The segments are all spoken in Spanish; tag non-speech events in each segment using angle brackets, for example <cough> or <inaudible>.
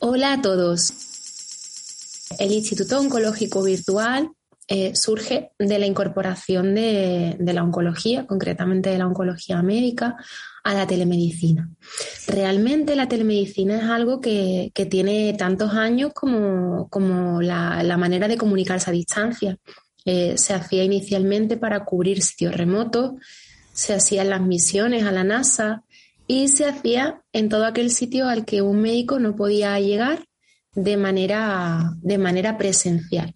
Hola a todos. El Instituto Oncológico Virtual eh, surge de la incorporación de, la oncología, concretamente de la oncología médica, a la telemedicina. Realmente la telemedicina es algo que, tiene tantos años como, la, manera de comunicarse a distancia. Eh, se hacía inicialmente para cubrir sitios remotos, se hacían las misiones a la NASA, y se hacía en todo aquel sitio al que un médico no podía llegar de manera, de manera presencial.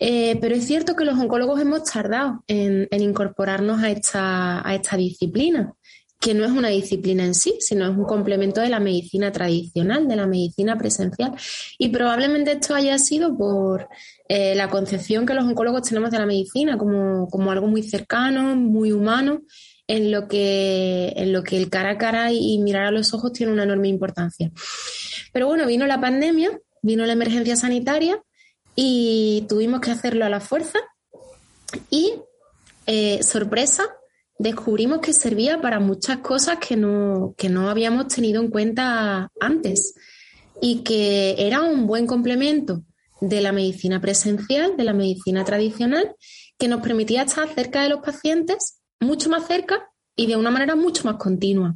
Eh, pero es cierto que los oncólogos hemos tardado en, incorporarnos a esta, a esta, disciplina, que no es una disciplina en sí, sino es un complemento de la medicina tradicional, de la medicina presencial. Y probablemente esto haya sido por eh, la concepción que los oncólogos tenemos de la medicina como, como algo muy cercano, muy humano en lo que, en lo que el cara a cara y mirar a los ojos tiene una enorme importancia. Pero bueno, vino la pandemia, vino la emergencia sanitaria y tuvimos que hacerlo a la fuerza y, eh, sorpresa, descubrimos que servía para muchas cosas que no, que no habíamos tenido en cuenta antes y que era un buen complemento de la medicina presencial, de la medicina tradicional, que nos permitía estar cerca de los pacientes mucho más cerca y de una manera mucho más continua.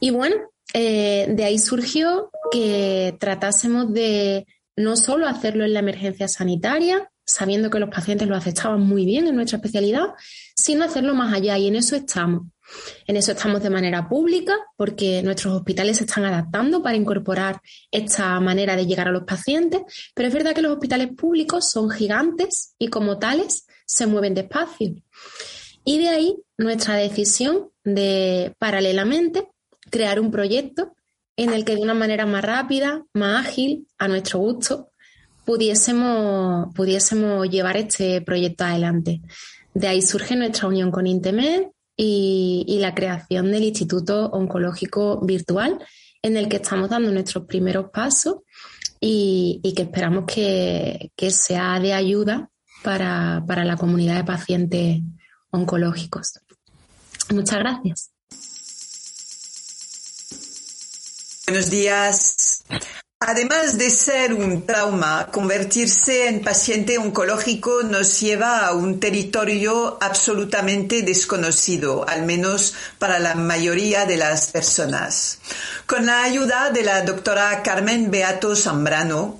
Y bueno, eh, de ahí surgió que tratásemos de no solo hacerlo en la emergencia sanitaria, sabiendo que los pacientes lo aceptaban muy bien en nuestra especialidad, sino hacerlo más allá y en eso estamos. En eso estamos de manera pública porque nuestros hospitales se están adaptando para incorporar esta manera de llegar a los pacientes, pero es verdad que los hospitales públicos son gigantes y como tales se mueven despacio. Y de ahí nuestra decisión de, paralelamente, crear un proyecto en el que de una manera más rápida, más ágil, a nuestro gusto, pudiésemos, pudiésemos llevar este proyecto adelante. De ahí surge nuestra unión con Intemed y, la creación del Instituto Oncológico Virtual, en el que estamos dando nuestros primeros pasos y, y que esperamos que, que, sea de ayuda para, para la comunidad de pacientes oncológicos. Muchas gracias. Buenos días. Además de ser un trauma, convertirse en paciente oncológico nos lleva a un territorio absolutamente desconocido, al menos para la mayoría de las personas. Con la ayuda de la doctora Carmen Beato Zambrano,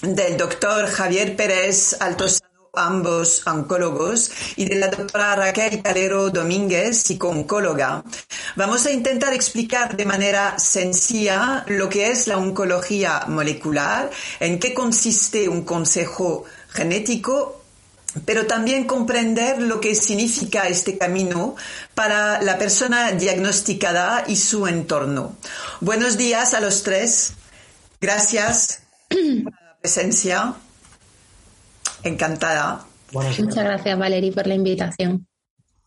del doctor Javier Pérez Altos ambos oncólogos, y de la doctora Raquel Calero Domínguez, psicooncóloga. Vamos a intentar explicar de manera sencilla lo que es la oncología molecular, en qué consiste un consejo genético pero también comprender lo que significa este camino para la persona diagnosticada y su entorno. Buenos días a los tres. Gracias por la presencia. Encantada. Muchas gracias, Valerie, por la invitación.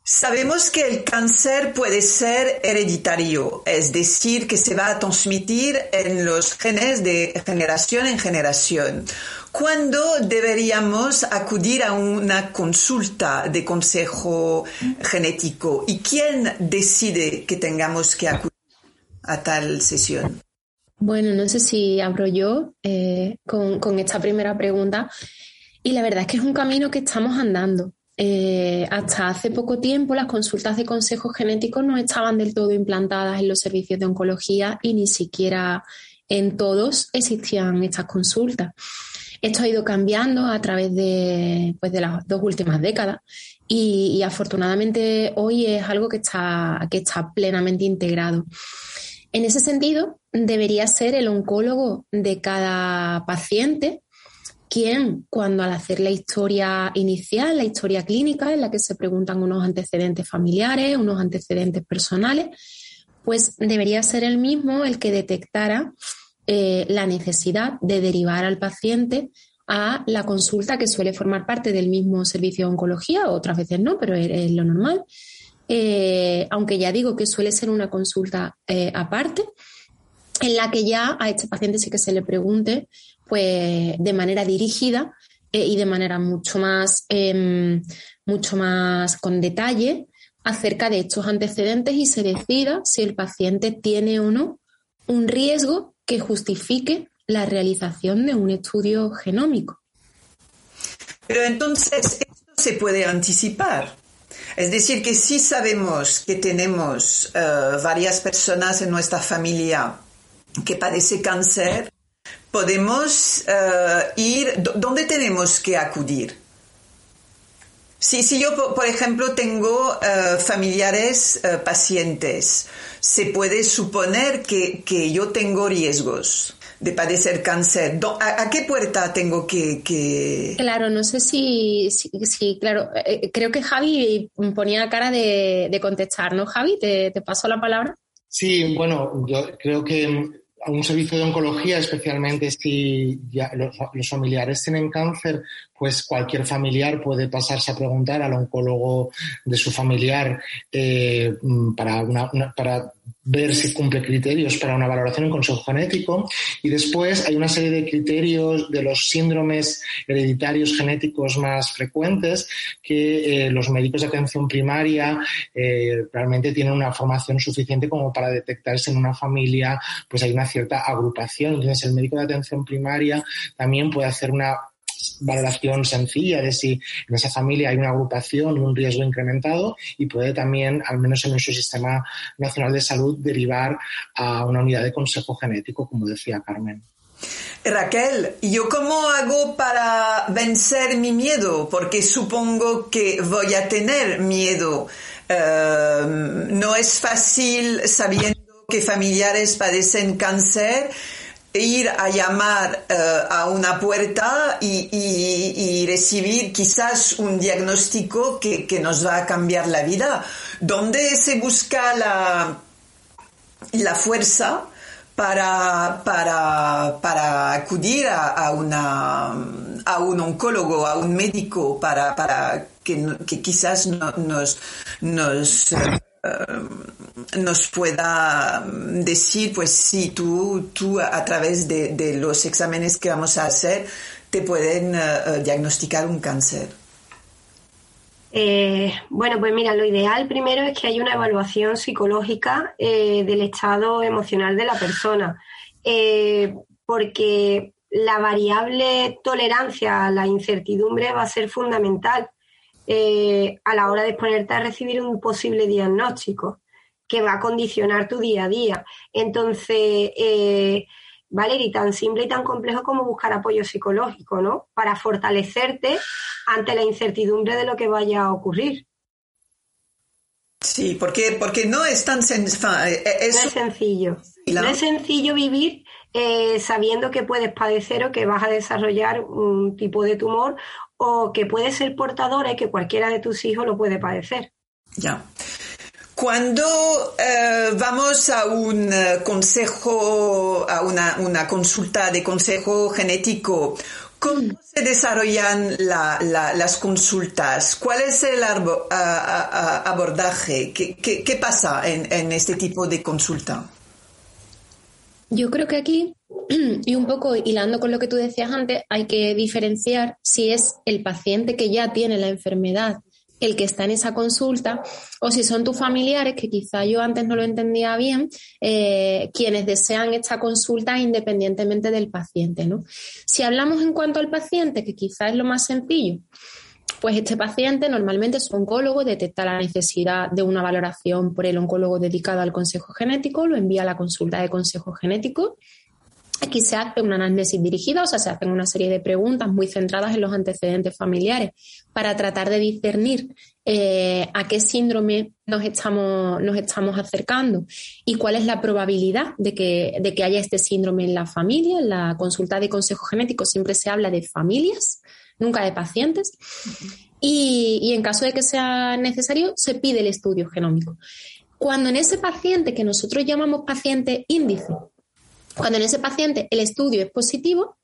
Sabemos que el cáncer puede ser hereditario, es decir, que se va a transmitir en los genes de generación en generación. ¿Cuándo deberíamos acudir a una consulta de consejo genético? ¿Y quién decide que tengamos que acudir a tal sesión? Bueno, no sé si abro yo eh, con, con esta primera pregunta. Y la verdad es que es un camino que estamos andando. Eh, hasta hace poco tiempo las consultas de consejos genéticos no estaban del todo implantadas en los servicios de oncología y ni siquiera en todos existían estas consultas. Esto ha ido cambiando a través de, pues, de las dos últimas décadas y, y, afortunadamente hoy es algo que está, que está plenamente integrado. En ese sentido, debería ser el oncólogo de cada paciente quien, cuando al hacer la historia inicial, la historia clínica, en la que se preguntan unos antecedentes familiares, unos antecedentes personales, pues debería ser el mismo el que detectara eh, la necesidad de derivar al paciente a la consulta que suele formar parte del mismo servicio de oncología, otras veces no, pero es, lo normal. Eh, aunque ya digo que suele ser una consulta eh, aparte, en la que ya a este paciente sí que se le pregunte pues, de manera dirigida y de manera mucho más, em, mucho más con detalle acerca de estos antecedentes y se decida si el paciente tiene o no un riesgo que justifique la realización de un estudio genómico. Pero entonces, esto se puede anticipar. Es decir, que si sabemos que tenemos eh, varias personas en nuestra familia que padecen cáncer, podemos eh, ir, ¿dónde tenemos que acudir? Si, si yo, por ejemplo, tengo eh, familiares pacientes, se puede suponer que, que yo tengo riesgos de padecer cáncer. ¿A, qué puerta tengo que, Claro, no sé si, si, claro, eh, eh, creo que Javi ponía cara de, contestar, ¿no, Javi? ¿Te, ¿Te, paso la palabra? Sí, bueno, yo creo que a un servicio de oncología, especialmente si ya los, familiares tienen cáncer, pues cualquier familiar puede pasarse a preguntar al oncólogo de su familiar eh, para, una, para ver si cumple criterios para una valoración en consejo genético. Y después hay una serie de criterios de los síndromes hereditarios genéticos más frecuentes que eh, los médicos de atención primaria eh, realmente tienen una formación suficiente como para detectarse en una familia, pues hay una cierta agrupación. Entonces el médico de atención primaria también puede hacer una valoración sencilla de si en esa familia hay una agrupación un riesgo incrementado y puede también, al menos en nuestro sistema nacional de salud, derivar a una unidad de consejo genético, como decía Carmen. Raquel, ¿yo cómo hago para vencer mi miedo? Porque supongo que voy a tener miedo. Eh, no es fácil sabiendo que familiares padecen cáncer ir a llamar eh, a una puerta y, recibir quizás un diagnóstico que, nos va a cambiar la vida. ¿Dónde se busca la, la fuerza para, para, acudir a, una, a un oncólogo, a un médico, para, para que, quizás nos, nos eh, nos pueda decir, pues sí, tú, tú a través de, los exámenes que vamos a hacer, te pueden eh, eh, diagnosticar un cáncer. bueno, pues mira, lo ideal primero es que haya una evaluación psicológica del estado emocional de la persona, porque la variable tolerancia a la incertidumbre va a ser fundamental eh, a la hora de ponerte a recibir un posible diagnóstico que va a condicionar tu día a día. Entonces, eh, Valerie, tan simple y tan complejo como buscar apoyo psicológico, ¿no? Para fortalecerte ante la incertidumbre de lo que vaya a ocurrir. Sí, porque, porque no es tan eh, es sencillo. No es sencillo vivir sabiendo que puedes padecer o que vas a desarrollar un tipo de tumor o que puede ser portadora y que cualquiera de tus hijos lo puede padecer. Ya. Cuando eh, vamos a un eh, consejo, a una, consulta de consejo genético, ¿cómo mm. se desarrollan las consultas? ¿Cuál es el abordaje? ¿Qué, pasa en este tipo de consulta? Yo creo que aquí <clears throat> y un poco hilando con lo que tú decías antes, hay que diferenciar si es el paciente que ya tiene la enfermedad el que está en esa consulta o si son tus familiares, que quizá yo antes no lo entendía bien, eh, quienes desean esta consulta independientemente del paciente. ¿no? Si hablamos en cuanto al paciente, que quizá es lo más sencillo, pues este paciente normalmente su oncólogo detecta la necesidad de una valoración por el oncólogo dedicado al consejo genético, lo envía a la consulta de consejo genético Aquí se hace una anamnesis dirigida, o sea, se hacen una serie de preguntas muy centradas en los antecedentes familiares para tratar de discernir eh, a qué síndrome nos estamos, nos estamos acercando y cuál es la probabilidad de que, de que haya este síndrome en la familia. En la consulta de consejo genético siempre se habla de familias, nunca de pacientes. Y, y en caso de que sea necesario, se pide el estudio genómico. Cuando en ese paciente que nosotros llamamos paciente índice, Cuando en ese paciente el estudio es positivo,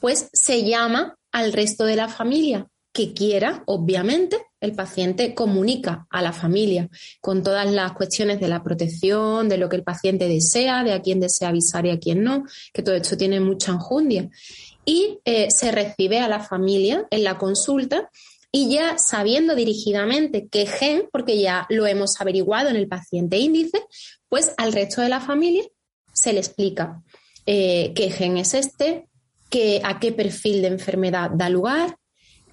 pues se llama al resto de la familia que quiera, obviamente, el paciente comunica a la familia con todas las cuestiones de la protección, de lo que el paciente desea, de a quién desea avisar y a quién no, que todo esto tiene mucha enjundia. Y eh, se recibe a la familia en la consulta y ya sabiendo dirigidamente qué gen, porque ya lo hemos averiguado en el paciente índice, pues al resto de la familia se le explica eh, qué gen es este, a qué perfil de enfermedad da lugar,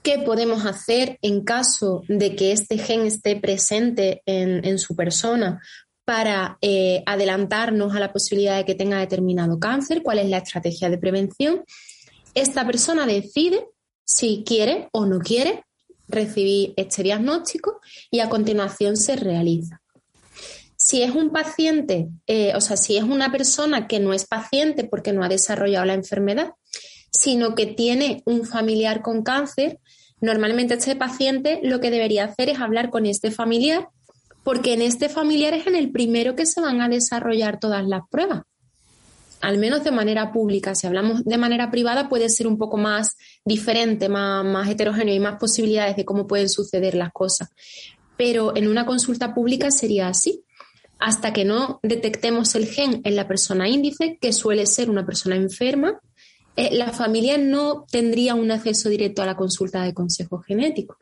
qué podemos hacer en caso de que este gen esté presente en, su persona para eh, adelantarnos a la posibilidad de que tenga determinado cáncer, cuál es la estrategia de prevención. Esta persona decide si quiere o no quiere recibir este diagnóstico y a continuación se realiza. Si es un paciente, eh, o sea, si es una persona que no es paciente porque no ha desarrollado la enfermedad, sino que tiene un familiar con cáncer, normalmente este paciente lo que debería hacer es hablar con este familiar, porque en este familiar es en el primero que se van a desarrollar todas las pruebas, al menos de manera pública. Si hablamos de manera privada puede ser un poco más diferente, más, más heterogéneo y más posibilidades de cómo pueden suceder las cosas. Pero en una consulta pública sería así hasta que no detectemos el gen en la persona índice, que suele ser una persona enferma, eh, la familia no tendría un acceso directo a la consulta de consejo genético.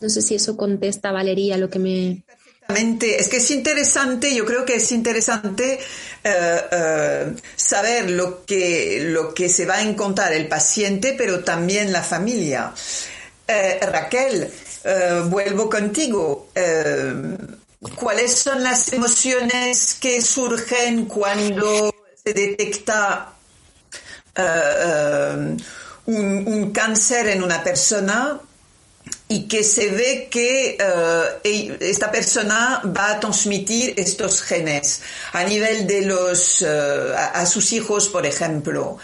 No sé si eso contesta, Valeria, lo que me... Es que es interesante, yo creo que es interesante eh, eh, saber lo que, lo que se va a encontrar el paciente, pero también la familia. Raquel, vuelvo contigo. ¿Cuáles son las emociones que surgen cuando se detecta uh, un, cáncer en una persona y que se ve que uh, esta persona va a transmitir estos genes a nivel de los a, sus hijos, por ejemplo,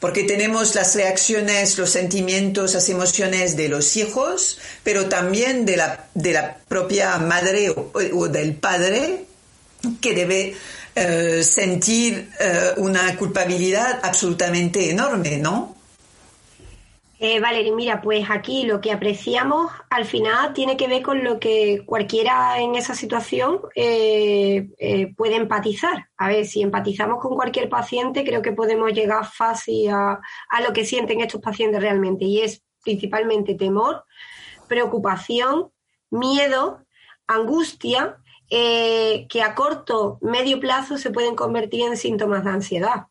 porque tenemos las reacciones, los sentimientos, las emociones de los hijos, pero también de la, de la propia madre o del padre que debe eh, sentir eh, una culpabilidad absolutamente enorme, ¿no? Eh, mira, pues aquí lo que apreciamos al final tiene que ver con lo que cualquiera en esa situación puede empatizar. A ver, si empatizamos con cualquier paciente, creo que podemos llegar fácil a, a lo que sienten estos pacientes realmente, y es principalmente temor, preocupación, miedo, angustia eh, que a corto, medio plazo se pueden convertir en síntomas de ansiedad.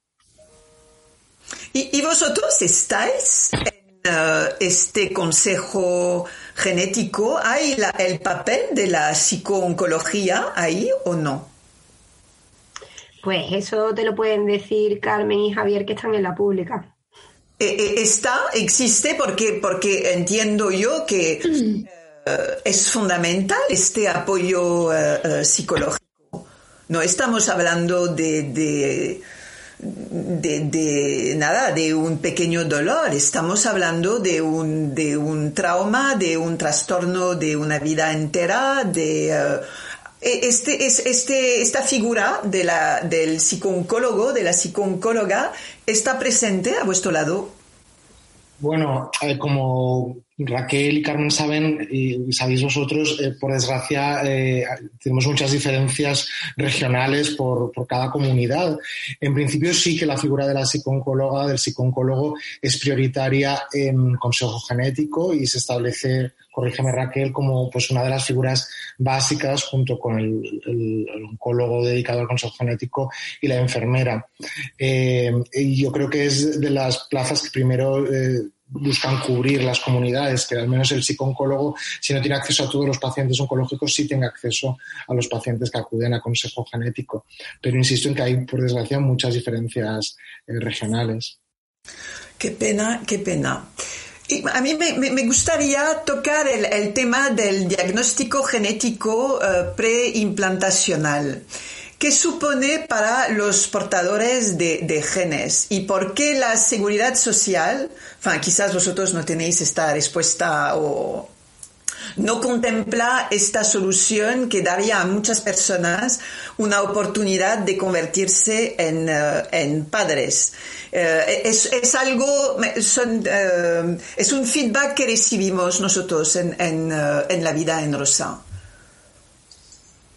¿Y, vosotros estáis eh, este consejo genético? ¿Hay el papel de la psicooncología ahí o no? Pues eso te lo pueden decir Carmen y Javier que están en la pública. Eh, ¿Está? ¿Existe? Porque, porque entiendo yo que Eh, es fundamental este apoyo eh, eh, psicológico. No estamos hablando de, de, nada, de un pequeño dolor, estamos hablando de un, de un trauma, de un trastorno de una vida entera, de... E, este, es, este, esta figura de la, del psicooncólogo, de la psicooncóloga, está presente a vuestro lado. Bueno, como Raquel y Carmen saben, y sabéis vosotros, eh, por desgracia, eh, tenemos muchas diferencias regionales por, cada comunidad. En principio sí que la figura de la psicóloga, del psicólogo, es prioritaria en consejo genético y se establece, corrígeme Raquel, como pues una de las figuras básicas junto con el, oncólogo dedicado al consejo genético y la enfermera. Eh, y yo creo que es de las plazas que primero buscan cubrir las comunidades, que al menos el psicooncólogo, si no tiene acceso a todos los pacientes oncológicos, sí tenga acceso a los pacientes que acuden a consejo genético. Pero insisto en que hay, por desgracia, muchas diferencias eh, regionales. Qué pena, qué pena. A mí me, gustaría tocar el, tema del diagnóstico genético uh, preimplantacional. ¿Qué supone para los portadores de, genes y por qué la seguridad social, quizás vosotros no tenéis esta respuesta o, no contempla esta solución que daría a muchas personas una oportunidad de convertirse en, en padres. es, es, algo, son, es un feedback que recibimos nosotros en, en, en la vida en Rosa.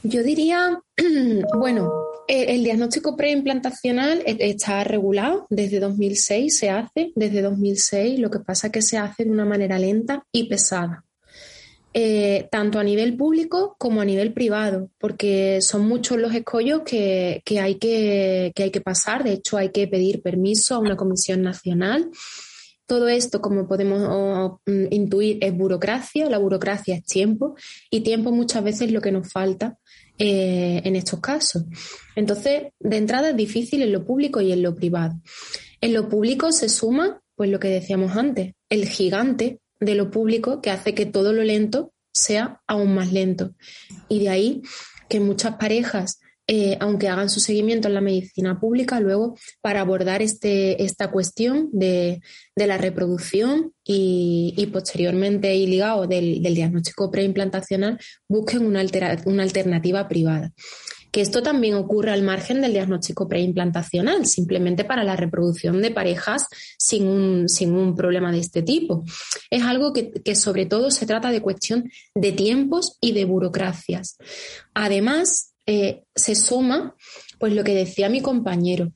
Yo diría, <clears throat> bueno, el, diagnóstico preimplantacional e, está regulado desde 2006, se hace desde 2006, lo que pasa es que se hace de una manera lenta y pesada. Eh, tanto a nivel público como a nivel privado, porque son muchos los escollos que, hay que, que hay que pasar. De hecho, hay que pedir permiso a una comisión nacional. Todo esto, como podemos mm, intuir, es burocracia. La burocracia es tiempo y tiempo muchas veces es lo que nos falta eh, en estos casos. Entonces, de entrada es difícil en lo público y en lo privado. En lo público se suma, pues lo que decíamos antes, el gigante de lo público que hace que todo lo lento sea aún más lento. Y de ahí que muchas parejas eh, aunque hagan su seguimiento en la medicina pública, luego para abordar este, esta cuestión de, la reproducción y, posteriormente y ligado del, diagnóstico preimplantacional, busquen una, una alternativa privada que esto también ocurre al margen del diagnóstico preimplantacional, simplemente para la reproducción de parejas sin un, sin un problema de este tipo. Es algo que, que, sobre todo se trata de cuestión de tiempos y de burocracias. Además, eh, se suma pues lo que decía mi compañero.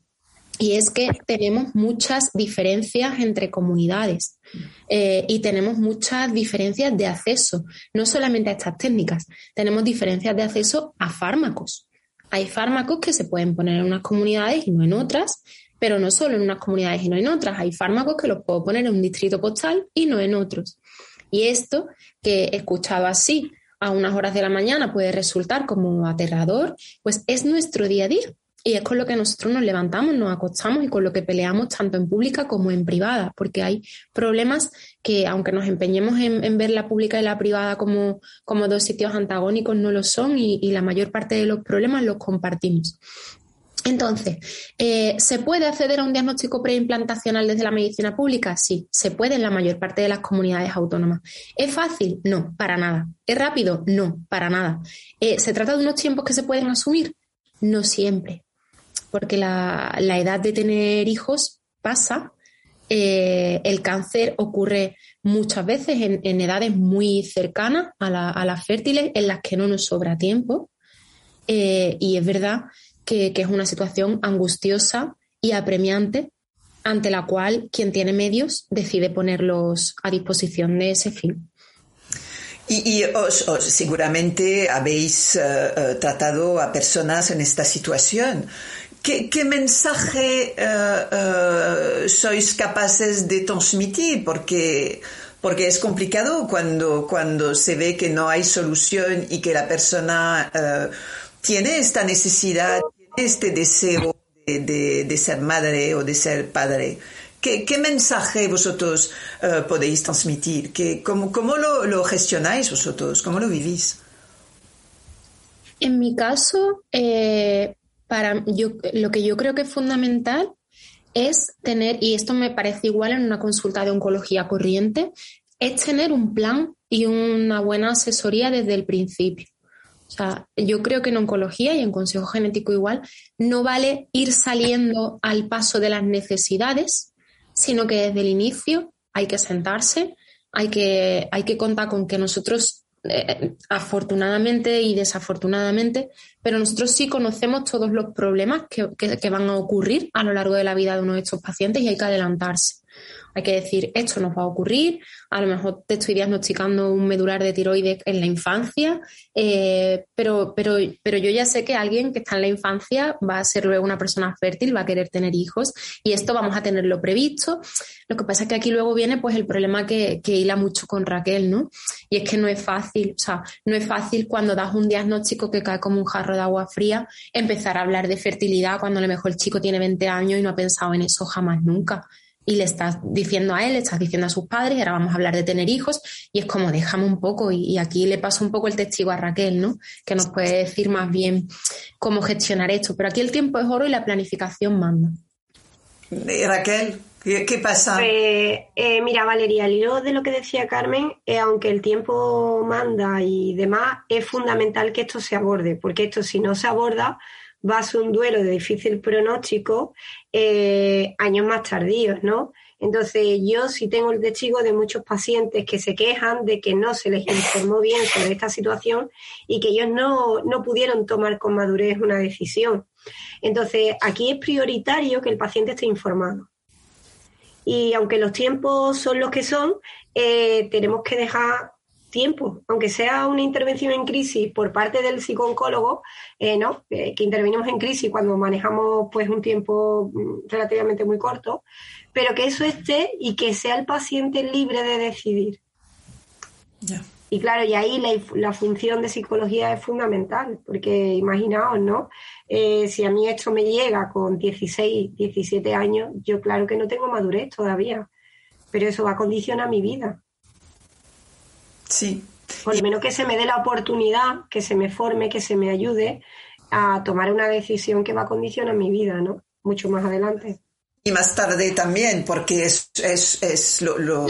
Y es que tenemos muchas diferencias entre comunidades eh, y tenemos muchas diferencias de acceso, no solamente a estas técnicas, tenemos diferencias de acceso a fármacos. Hay fármacos que se pueden poner en unas comunidades y no en otras, pero no solo en unas comunidades y no en otras. Hay fármacos que los puedo poner en un distrito postal y no en otros. Y esto que he escuchado así, a unas horas de la mañana puede resultar como aterrador, pues es nuestro día a día. Y es con lo que nosotros nos levantamos, nos acostamos y con lo que peleamos tanto en pública como en privada, porque hay problemas que, aunque nos empeñemos en, ver la pública y la privada como, como dos sitios antagónicos, no lo son y la mayor parte de los problemas los compartimos. Entonces, eh, ¿se puede acceder a un diagnóstico preimplantacional desde la medicina pública? Sí, se puede en la mayor parte de las comunidades autónomas. ¿Es fácil? No, para nada. ¿Es rápido? No, para nada. Eh, ¿Se trata de unos tiempos que se pueden asumir? No siempre, porque la, edad de tener hijos pasa. Eh, el cáncer ocurre muchas veces en, edades muy cercanas a, las fértiles, en las que no nos sobra tiempo. y es verdad que, es una situación angustiosa y apremiante ante la cual quien tiene medios decide ponerlos a disposición de ese fin. Y, seguramente habéis eh, eh, tratado a personas en esta situación. ¿Qué, mensaje eh, sois capaces de transmitir? Porque, porque es complicado cuando, cuando se ve que no hay solución y que la persona tiene esta necesidad este deseo de, ser madre o de ser padre. ¿Qué, mensaje vosotros eh, podéis transmitir? ¿Qué, ¿Cómo, lo, gestionáis vosotros? ¿Cómo lo vivís? En mi caso, eh, para yo, lo que yo creo que es fundamental es tener, y esto me parece igual en una consulta de oncología corriente, es tener un plan y una buena asesoría desde el principio. O sea, yo creo que en oncología y en consejo genético igual, no vale ir saliendo al paso de las necesidades, sino que desde el inicio hay que sentarse, hay que, hay que contar con que nosotros, eh, afortunadamente y desafortunadamente, pero nosotros sí conocemos todos los problemas que, que van a ocurrir a lo largo de la vida de uno de estos pacientes y hay que adelantarse. Hay que decir, esto nos va a ocurrir, a lo mejor te estoy diagnosticando un medular de tiroides en la infancia, eh, pero, pero, pero yo ya sé que alguien que está en la infancia va a ser luego una persona fértil, va a querer tener hijos y esto vamos a tenerlo previsto. Lo que pasa es que aquí luego viene pues el problema que, que hila mucho con Raquel, ¿no? Y es que no es fácil, o sea, no es fácil cuando das un diagnóstico que cae como un jarro de agua fría empezar a hablar de fertilidad cuando a lo mejor el chico tiene 20 años y no ha pensado en eso jamás nunca y le estás diciendo a él, le estás diciendo a sus padres, y ahora vamos a hablar de tener hijos, y es como déjame un poco, y, aquí le paso un poco el testigo a Raquel, ¿no? Que nos puede decir más bien cómo gestionar esto. Pero aquí el tiempo es oro y la planificación manda. Raquel, ¿Qué, pasa? Pues, eh, mira, Valeria, al hilo de lo que decía Carmen, eh, aunque el tiempo manda y demás, es fundamental que esto se aborde, porque esto si no se aborda va a ser un duelo de difícil pronóstico eh, años más tardíos, ¿no? Entonces, yo sí tengo el testigo de muchos pacientes que se quejan de que no se les informó bien sobre esta situación y que ellos no, no pudieron tomar con madurez una decisión. Entonces, aquí es prioritario que el paciente esté informado. Y aunque los tiempos son los que son, eh, tenemos que dejar tiempo, aunque sea una intervención en crisis por parte del psicooncólogo, eh, ¿no? que intervenimos en crisis cuando manejamos pues un tiempo mm, relativamente muy corto, pero que eso esté y que sea el paciente libre de decidir. Y claro, y ahí la, función de psicología es fundamental, porque imaginaos, ¿no? Eh, si a mí esto me llega con 16, 17 años, yo claro que no tengo madurez todavía, pero eso va a condicionar mi vida. Sí. Por lo menos que se me dé la oportunidad, que se me forme, que se me ayude a tomar una decisión que va a condicionar mi vida, ¿no? Mucho más adelante. Y más tarde también, porque es, es, es lo, lo,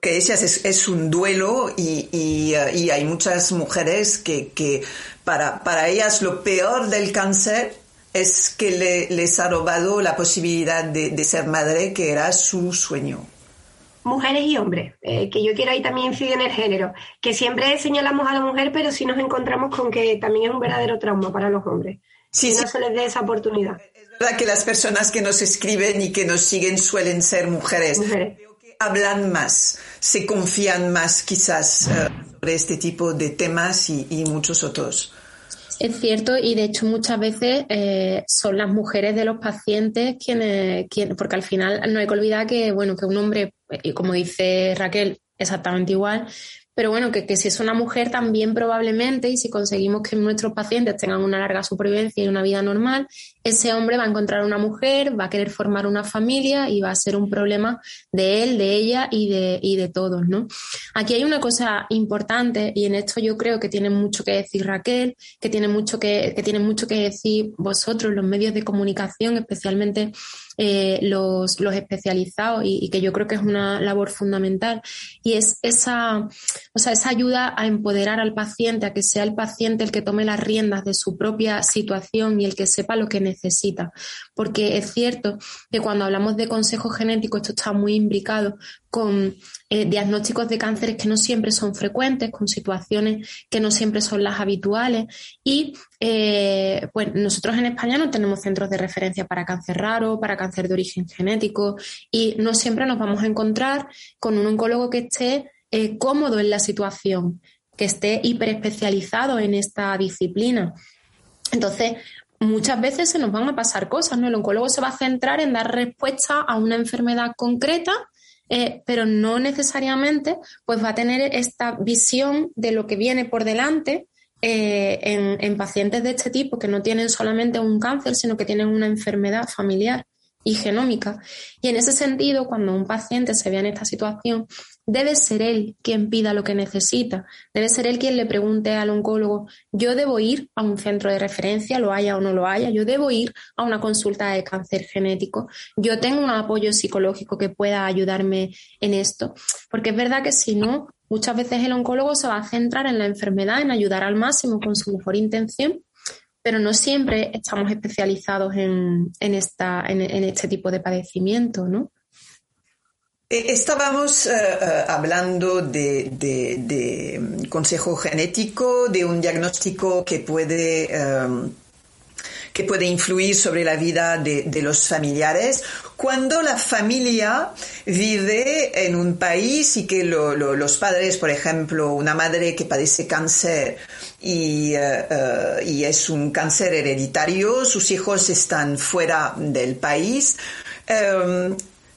que decías, es, es un duelo y, y, y, hay muchas mujeres que, que para, para ellas lo peor del cáncer es que le, les ha robado la posibilidad de, de, ser madre, que era su sueño. Mujeres y hombres, eh, que yo quiero ahí también incidir en el género, que siempre señalamos a la mujer, pero sí nos encontramos con que también es un verdadero trauma para los hombres. Sí, si no se les dé esa oportunidad que las personas que nos escriben y que nos siguen suelen ser mujeres. hablan más, se confían más quizás eh, sobre este tipo de temas y, muchos otros. Es cierto, y de hecho muchas veces eh, son las mujeres de los pacientes quienes, quienes, porque al final no hay que olvidar que, bueno, que un hombre, y como dice Raquel, exactamente igual, pero bueno, que, si es una mujer también probablemente, y si conseguimos que nuestros pacientes tengan una larga supervivencia y una vida normal, ese hombre va a encontrar una mujer, va a querer formar una familia y va a ser un problema de él, de ella y de, y de todos, ¿no? Aquí hay una cosa importante y en esto yo creo que tiene mucho que decir Raquel, que tiene mucho que, que tiene mucho que decir vosotros, los medios de comunicación, especialmente eh, los, especializados y, que yo creo que es una labor fundamental. Y es esa, o sea, esa ayuda a empoderar al paciente, a que sea el paciente el que tome las riendas de su propia situación y el que sepa lo que necesita. Porque es cierto que cuando hablamos de consejo genético, esto está muy imbricado con eh, diagnósticos de cánceres que no siempre son frecuentes, con situaciones que no siempre son las habituales. Y eh, pues nosotros en España no tenemos centros de referencia para cáncer raro, para cáncer de origen genético, y no siempre nos vamos a encontrar con un oncólogo que esté eh, cómodo en la situación, que esté hiperespecializado en esta disciplina. Entonces, muchas veces se nos van a pasar cosas, ¿no? El oncólogo se va a centrar en dar respuesta a una enfermedad concreta eh, pero no necesariamente pues va a tener esta visión de lo que viene por delante eh, en, en, pacientes de este tipo que no tienen solamente un cáncer, sino que tienen una enfermedad familiar y genómica. Y en ese sentido, cuando un paciente se ve en esta situación, debe ser él quien pida lo que necesita, debe ser él quien le pregunte al oncólogo, yo debo ir a un centro de referencia, lo haya o no lo haya, yo debo ir a una consulta de cáncer genético, yo tengo un apoyo psicológico que pueda ayudarme en esto, porque es verdad que si no, muchas veces el oncólogo se va a centrar en la enfermedad, en ayudar al máximo con su mejor intención, pero no siempre estamos especializados en, este tipo de padecimiento, ¿no? Eh, estábamos eh, eh, hablando de, de, consejo genético, de un diagnóstico que puede, que puede influir sobre la vida de, los familiares. Cuando la familia vive en un país y que los padres, por ejemplo, una madre que padece cáncer y, y es un cáncer hereditario, sus hijos están fuera del país,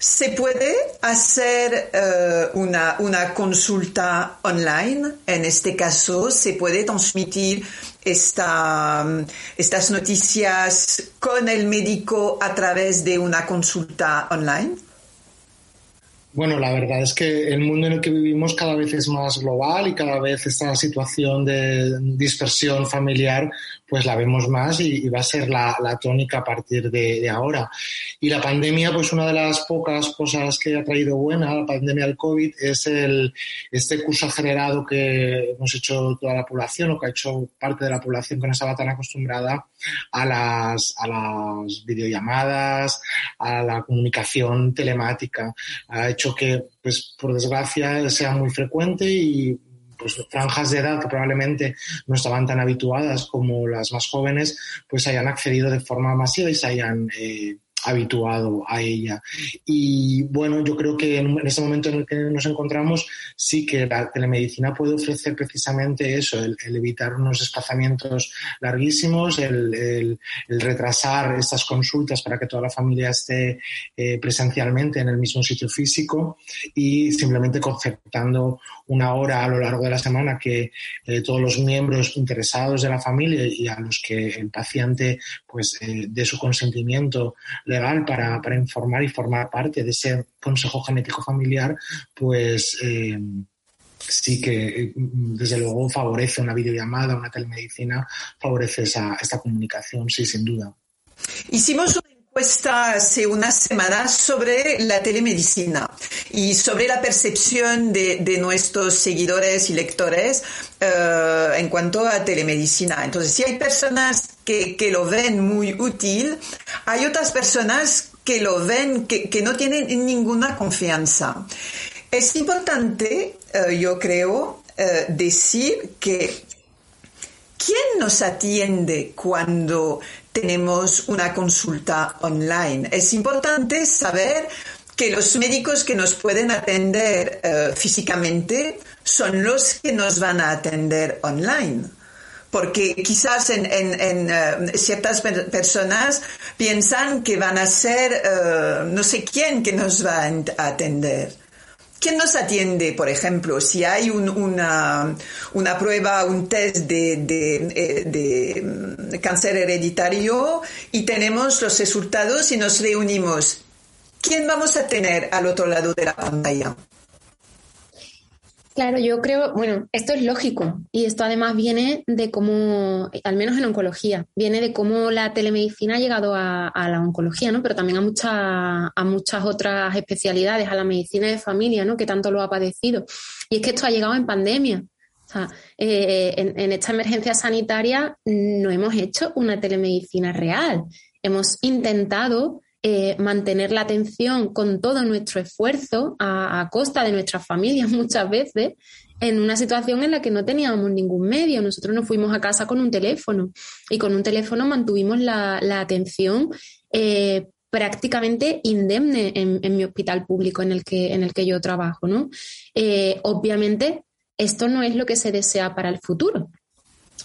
se puede hacer eh, una, una, consulta online. En este caso, se puede transmitir esta, estas noticias con el médico a través de una consulta online. Bueno, la verdad es que el mundo en el que vivimos cada vez es más global y cada vez esta situación de dispersión familiar pues la vemos más y, va a ser la, tónica a partir de, ahora. Y la pandemia, pues una de las pocas cosas que ha traído buena, la pandemia del COVID, es el, este curso acelerado que hemos hecho toda la población o que ha hecho parte de la población que no estaba tan acostumbrada a las, a las videollamadas, a la comunicación telemática. Ha hecho que, pues, por desgracia, sea muy frecuente y pues franjas de edad que probablemente no estaban tan habituadas como las más jóvenes, pues hayan accedido de forma masiva y se hayan eh, habituado a ella. Y bueno, yo creo que en ese momento en el que nos encontramos, sí que la telemedicina puede ofrecer precisamente eso, el, evitar unos desplazamientos larguísimos, el, retrasar estas consultas para que toda la familia esté eh, presencialmente en el mismo sitio físico y simplemente concertando una hora a lo largo de la semana que eh, todos los miembros interesados de la familia y a los que el paciente pues eh, dé su consentimiento legal para, para, informar y formar parte de ese consejo genético familiar, pues eh, sí que desde luego favorece una videollamada, una telemedicina, favorece esa, esta comunicación, sí, sin duda. Hicimos una encuesta hace unas semanas sobre la telemedicina y sobre la percepción de, de nuestros seguidores y lectores uh, en cuanto a telemedicina. Entonces, si hay personas que, lo ven muy útil, hay otras personas que lo ven, que, que no tienen ninguna confianza. Es importante, uh, yo creo, uh, decir que ¿quién nos atiende cuando tenemos una consulta online? Es importante saber que los médicos que nos pueden atender uh, físicamente son los que nos van a atender online. Porque quizás en, en, en uh, ciertas per personas piensan que van a ser uh, no sé quién que nos va a atender. ¿Quién nos atiende, por ejemplo, si hay un, una, una, prueba, un test de, de, eh, de, de, cáncer hereditario y tenemos los resultados y nos reunimos? ¿Quién vamos a tener al otro lado de la pantalla? Claro, yo creo, bueno, esto es lógico y esto además viene de cómo, al menos en oncología, viene de cómo la telemedicina ha llegado a, la oncología, ¿no? Pero también a, muchas a muchas otras especialidades, a la medicina de familia, ¿no? Que tanto lo ha padecido. Y es que esto ha llegado en pandemia. O sea, eh, en esta emergencia sanitaria no hemos hecho una telemedicina real. Hemos intentado eh, mantener la atención con todo nuestro esfuerzo a, costa de nuestras familias <laughs> muchas veces en una situación en la que no teníamos ningún medio. Nosotros nos fuimos a casa con un teléfono y con un teléfono mantuvimos la, atención eh, prácticamente indemne en, mi hospital público en el que, en el que yo trabajo. ¿no? Eh, obviamente, esto no es lo que se desea para el futuro.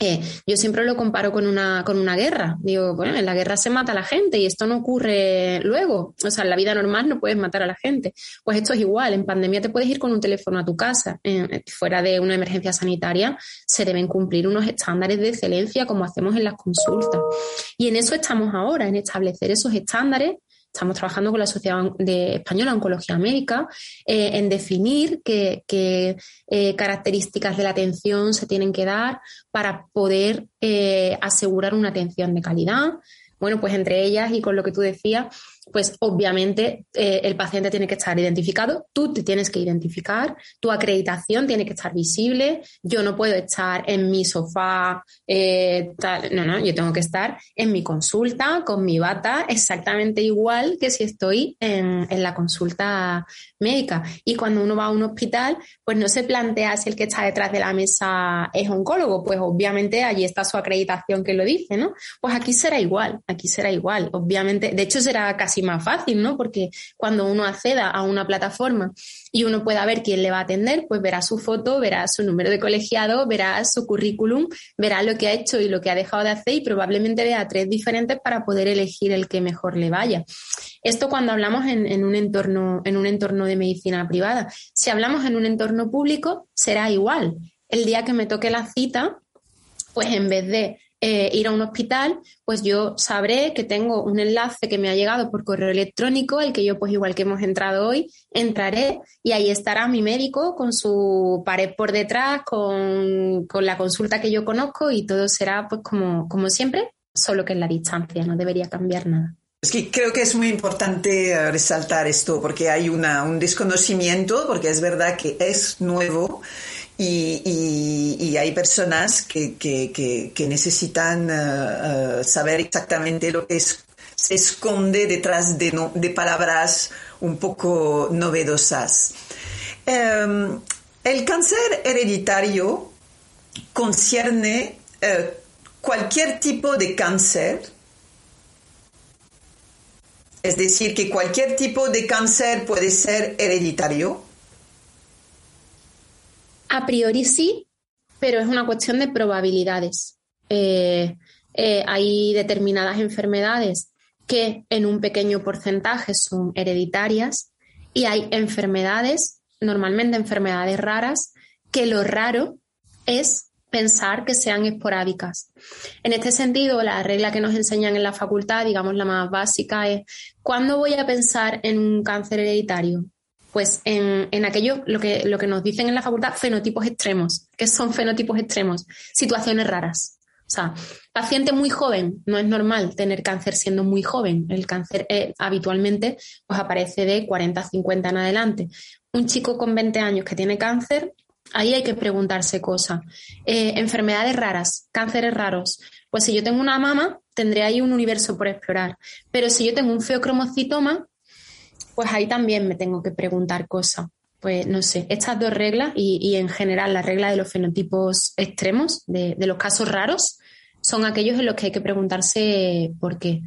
Eh, yo siempre lo comparo con una, con una guerra. Digo, bueno, en la guerra se mata a la gente y esto no ocurre luego. O sea, en la vida normal no puedes matar a la gente. Pues esto es igual. En pandemia te puedes ir con un teléfono a tu casa. fuera de una emergencia sanitaria se deben cumplir unos estándares de excelencia como hacemos en las consultas. Y en eso estamos ahora, en establecer esos estándares estamos trabajando con la Sociedad de Española Oncología Médica eh, en definir qué, eh, características de la atención se tienen que dar para poder eh, asegurar una atención de calidad. Bueno, pues entre ellas y con lo que tú decías, pues obviamente eh, el paciente tiene que estar identificado, tú te tienes que identificar, tu acreditación tiene que estar visible, yo no puedo estar en mi sofá, eh, no, no, yo tengo que estar en mi consulta con mi bata exactamente igual que si estoy en, en la consulta médica. Y cuando uno va a un hospital, pues no se plantea si el que está detrás de la mesa es oncólogo, pues obviamente allí está su acreditación que lo dice, ¿no? Pues aquí será igual, aquí será igual, obviamente, de hecho será casi más fácil, ¿no? Porque cuando uno acceda a una plataforma y uno pueda ver quién le va a atender, pues verá su foto, verá su número de colegiado, verá su currículum, verá lo que ha hecho y lo que ha dejado de hacer y probablemente vea tres diferentes para poder elegir el que mejor le vaya. Esto cuando hablamos en, un entorno, en un entorno de medicina privada. Si hablamos en un entorno público, será igual. El día que me toque la cita, pues en vez de eh, ir a un hospital, pues yo sabré que tengo un enlace que me ha llegado por correo electrónico, el que yo, pues igual que hemos entrado hoy, entraré y ahí estará mi médico con su pared por detrás, con, la consulta que yo conozco y todo será pues como, como siempre, solo que en la distancia, no debería cambiar nada. Es que creo que es muy importante resaltar esto porque hay una, un desconocimiento, porque es verdad que es nuevo y, hay personas que, necesitan eh, eh, saber exactamente lo que se esconde detrás de, palabras un poco novedosas. Em, el cáncer hereditario concierne cualquier tipo de cáncer es decir, que cualquier tipo de cáncer puede ser hereditario. A priori sí, pero es una cuestión de probabilidades. Eh, eh, hay determinadas enfermedades que en un pequeño porcentaje son hereditarias y hay enfermedades, normalmente enfermedades raras, que lo raro es pensar que sean esporádicas. En este sentido, la regla que nos enseñan en la facultad, digamos la más básica, es ¿cuándo voy a pensar en un cáncer hereditario? Pues en, en aquello, lo que, lo que nos dicen en la facultad, fenotipos extremos. ¿Qué son fenotipos extremos? Situaciones raras. O sea, paciente muy joven, no es normal tener cáncer siendo muy joven. El cáncer eh, habitualmente pues, aparece de 40 a 50 en adelante. Un chico con 20 años que tiene cáncer Ahí hay que preguntarse cosas. Eh, enfermedades raras, cánceres raros. Pues si yo tengo una mama, tendré ahí un universo por explorar. Pero si yo tengo un feocromocitoma, pues ahí también me tengo que preguntar cosas. Pues no sé, estas dos reglas y, en general la regla de los fenotipos extremos, de, los casos raros, son aquellos en los que hay que preguntarse por qué.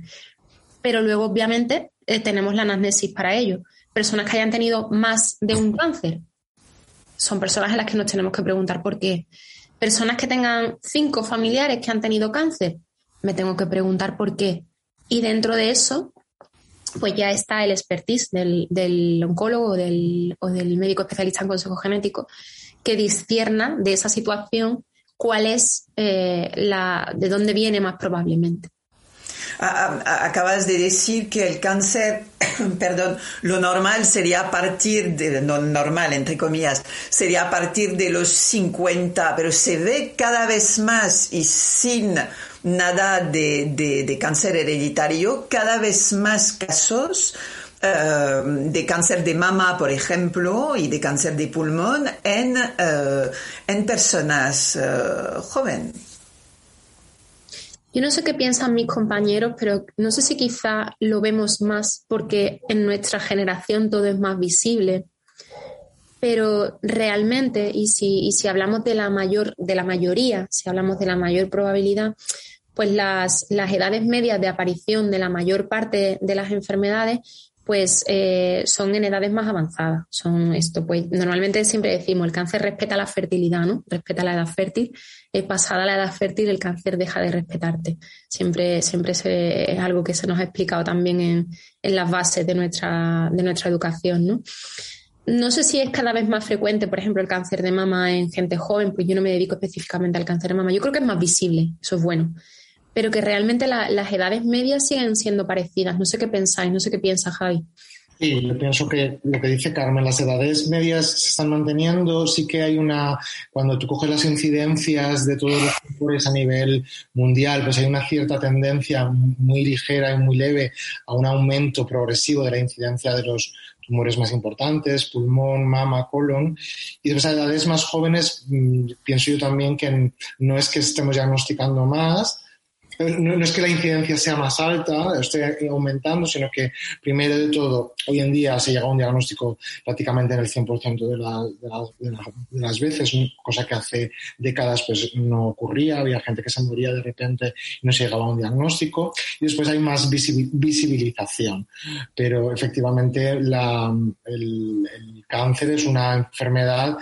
Pero luego, obviamente, eh, tenemos la anamnesis para ello. Personas que hayan tenido más de un cáncer, son personas en las que nos tenemos que preguntar por qué. Personas que tengan cinco familiares que han tenido cáncer, me tengo que preguntar por qué. Y dentro de eso, pues ya está el expertise del, oncólogo o del, médico especialista en consejo genético que discierna de esa situación cuál es eh, la, de dónde viene más probablemente. Acabas de decir que el cáncer, <coughs> perdón, lo normal sería a partir de, no normal, entre comillas, sería a partir de los 50, pero se ve cada vez más y sin nada de, cáncer hereditario, cada vez más casos eh, de cáncer de mama, por ejemplo, y de cáncer de pulmón en, eh, en personas eh, jóvenes. Yo no sé qué piensan mis compañeros, pero no sé si quizá lo vemos más porque en nuestra generación todo es más visible. Pero realmente, y si, y si hablamos de la mayor, de la mayoría, si hablamos de la mayor probabilidad, pues las, las edades medias de aparición de la mayor parte de las enfermedades pues eh, son en edades más avanzadas. Son esto, pues normalmente siempre decimos, el cáncer respeta la fertilidad, ¿no? Respeta la edad fértil. Eh, pasada la edad fértil, el cáncer deja de respetarte. Siempre, siempre es algo que se nos ha explicado también en, en las bases de nuestra, de nuestra educación, ¿no? No sé si es cada vez más frecuente, por ejemplo, el cáncer de mama en gente joven, pues yo no me dedico específicamente al cáncer de mama. Yo creo que es más visible, eso es bueno pero que realmente las edades medias siguen siendo parecidas. No sé qué pensáis, no sé qué piensa Javi. Sí, yo pienso que lo que dice Carmen, las edades medias se están manteniendo, sí que hay una, cuando tú coges las incidencias de todos los tumores a nivel mundial, pues hay una cierta tendencia muy ligera y muy leve a un aumento progresivo de la incidencia de los tumores más importantes, pulmón, mama, colon. Y después a edades más jóvenes, mm, pienso yo también que no es que estemos diagnosticando más, no, es que la incidencia sea más alta, esté aumentando, sino que primero de todo, hoy en día se llega a un diagnóstico prácticamente en el 100% de, de, las veces, cosa que hace décadas pues no ocurría, había gente que se moría de repente y no se llegaba a un diagnóstico, y después hay más visibilización, pero efectivamente el, cáncer es una enfermedad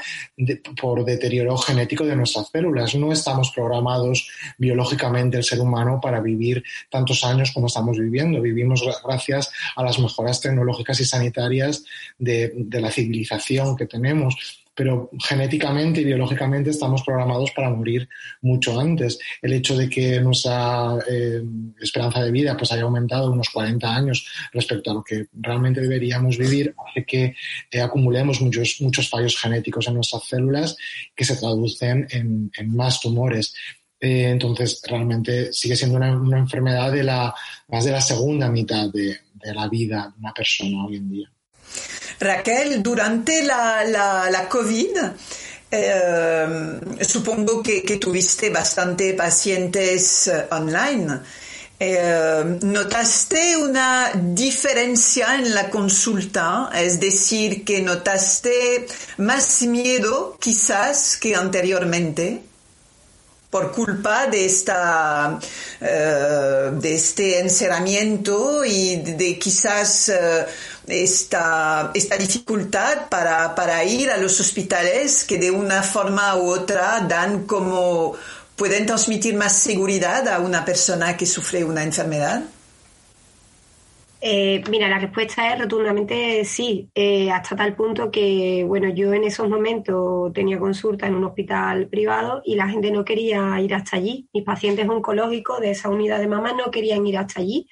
por deterioro genético de nuestras células, no estamos programados biológicamente el ser humano para vivir tantos años como estamos viviendo. Vivimos gracias a las mejoras tecnológicas y sanitarias de, la civilización que tenemos pero genéticamente y biológicamente estamos programados para morir mucho antes. El hecho de que nuestra eh, esperanza de vida pues haya aumentado unos 40 años respecto a lo que realmente deberíamos vivir hace que eh, acumulemos muchos, muchos fallos genéticos en nuestras células que se traducen en, más tumores. Eh, entonces, realmente sigue siendo una, enfermedad de la, más de la segunda mitad de, la vida de una persona hoy en día. Raquel, durante la, la, COVID, eh, supongo que, tuviste bastante pacientes online. Eh, ¿Notaste una diferencia en la consulta? Es decir, que notaste más miedo quizás que anteriormente por culpa de esta de este encerramiento y de, quizás esta, esta dificultad para, para ir a los hospitales que de una forma u otra dan como pueden transmitir más seguridad a una persona que sufre una enfermedad? Eh, mira, la respuesta es rotundamente sí, eh, hasta tal punto que, bueno, yo en esos momentos tenía consulta en un hospital privado y la gente no quería ir hasta allí. Mis pacientes oncológicos de esa unidad de mamá no querían ir hasta allí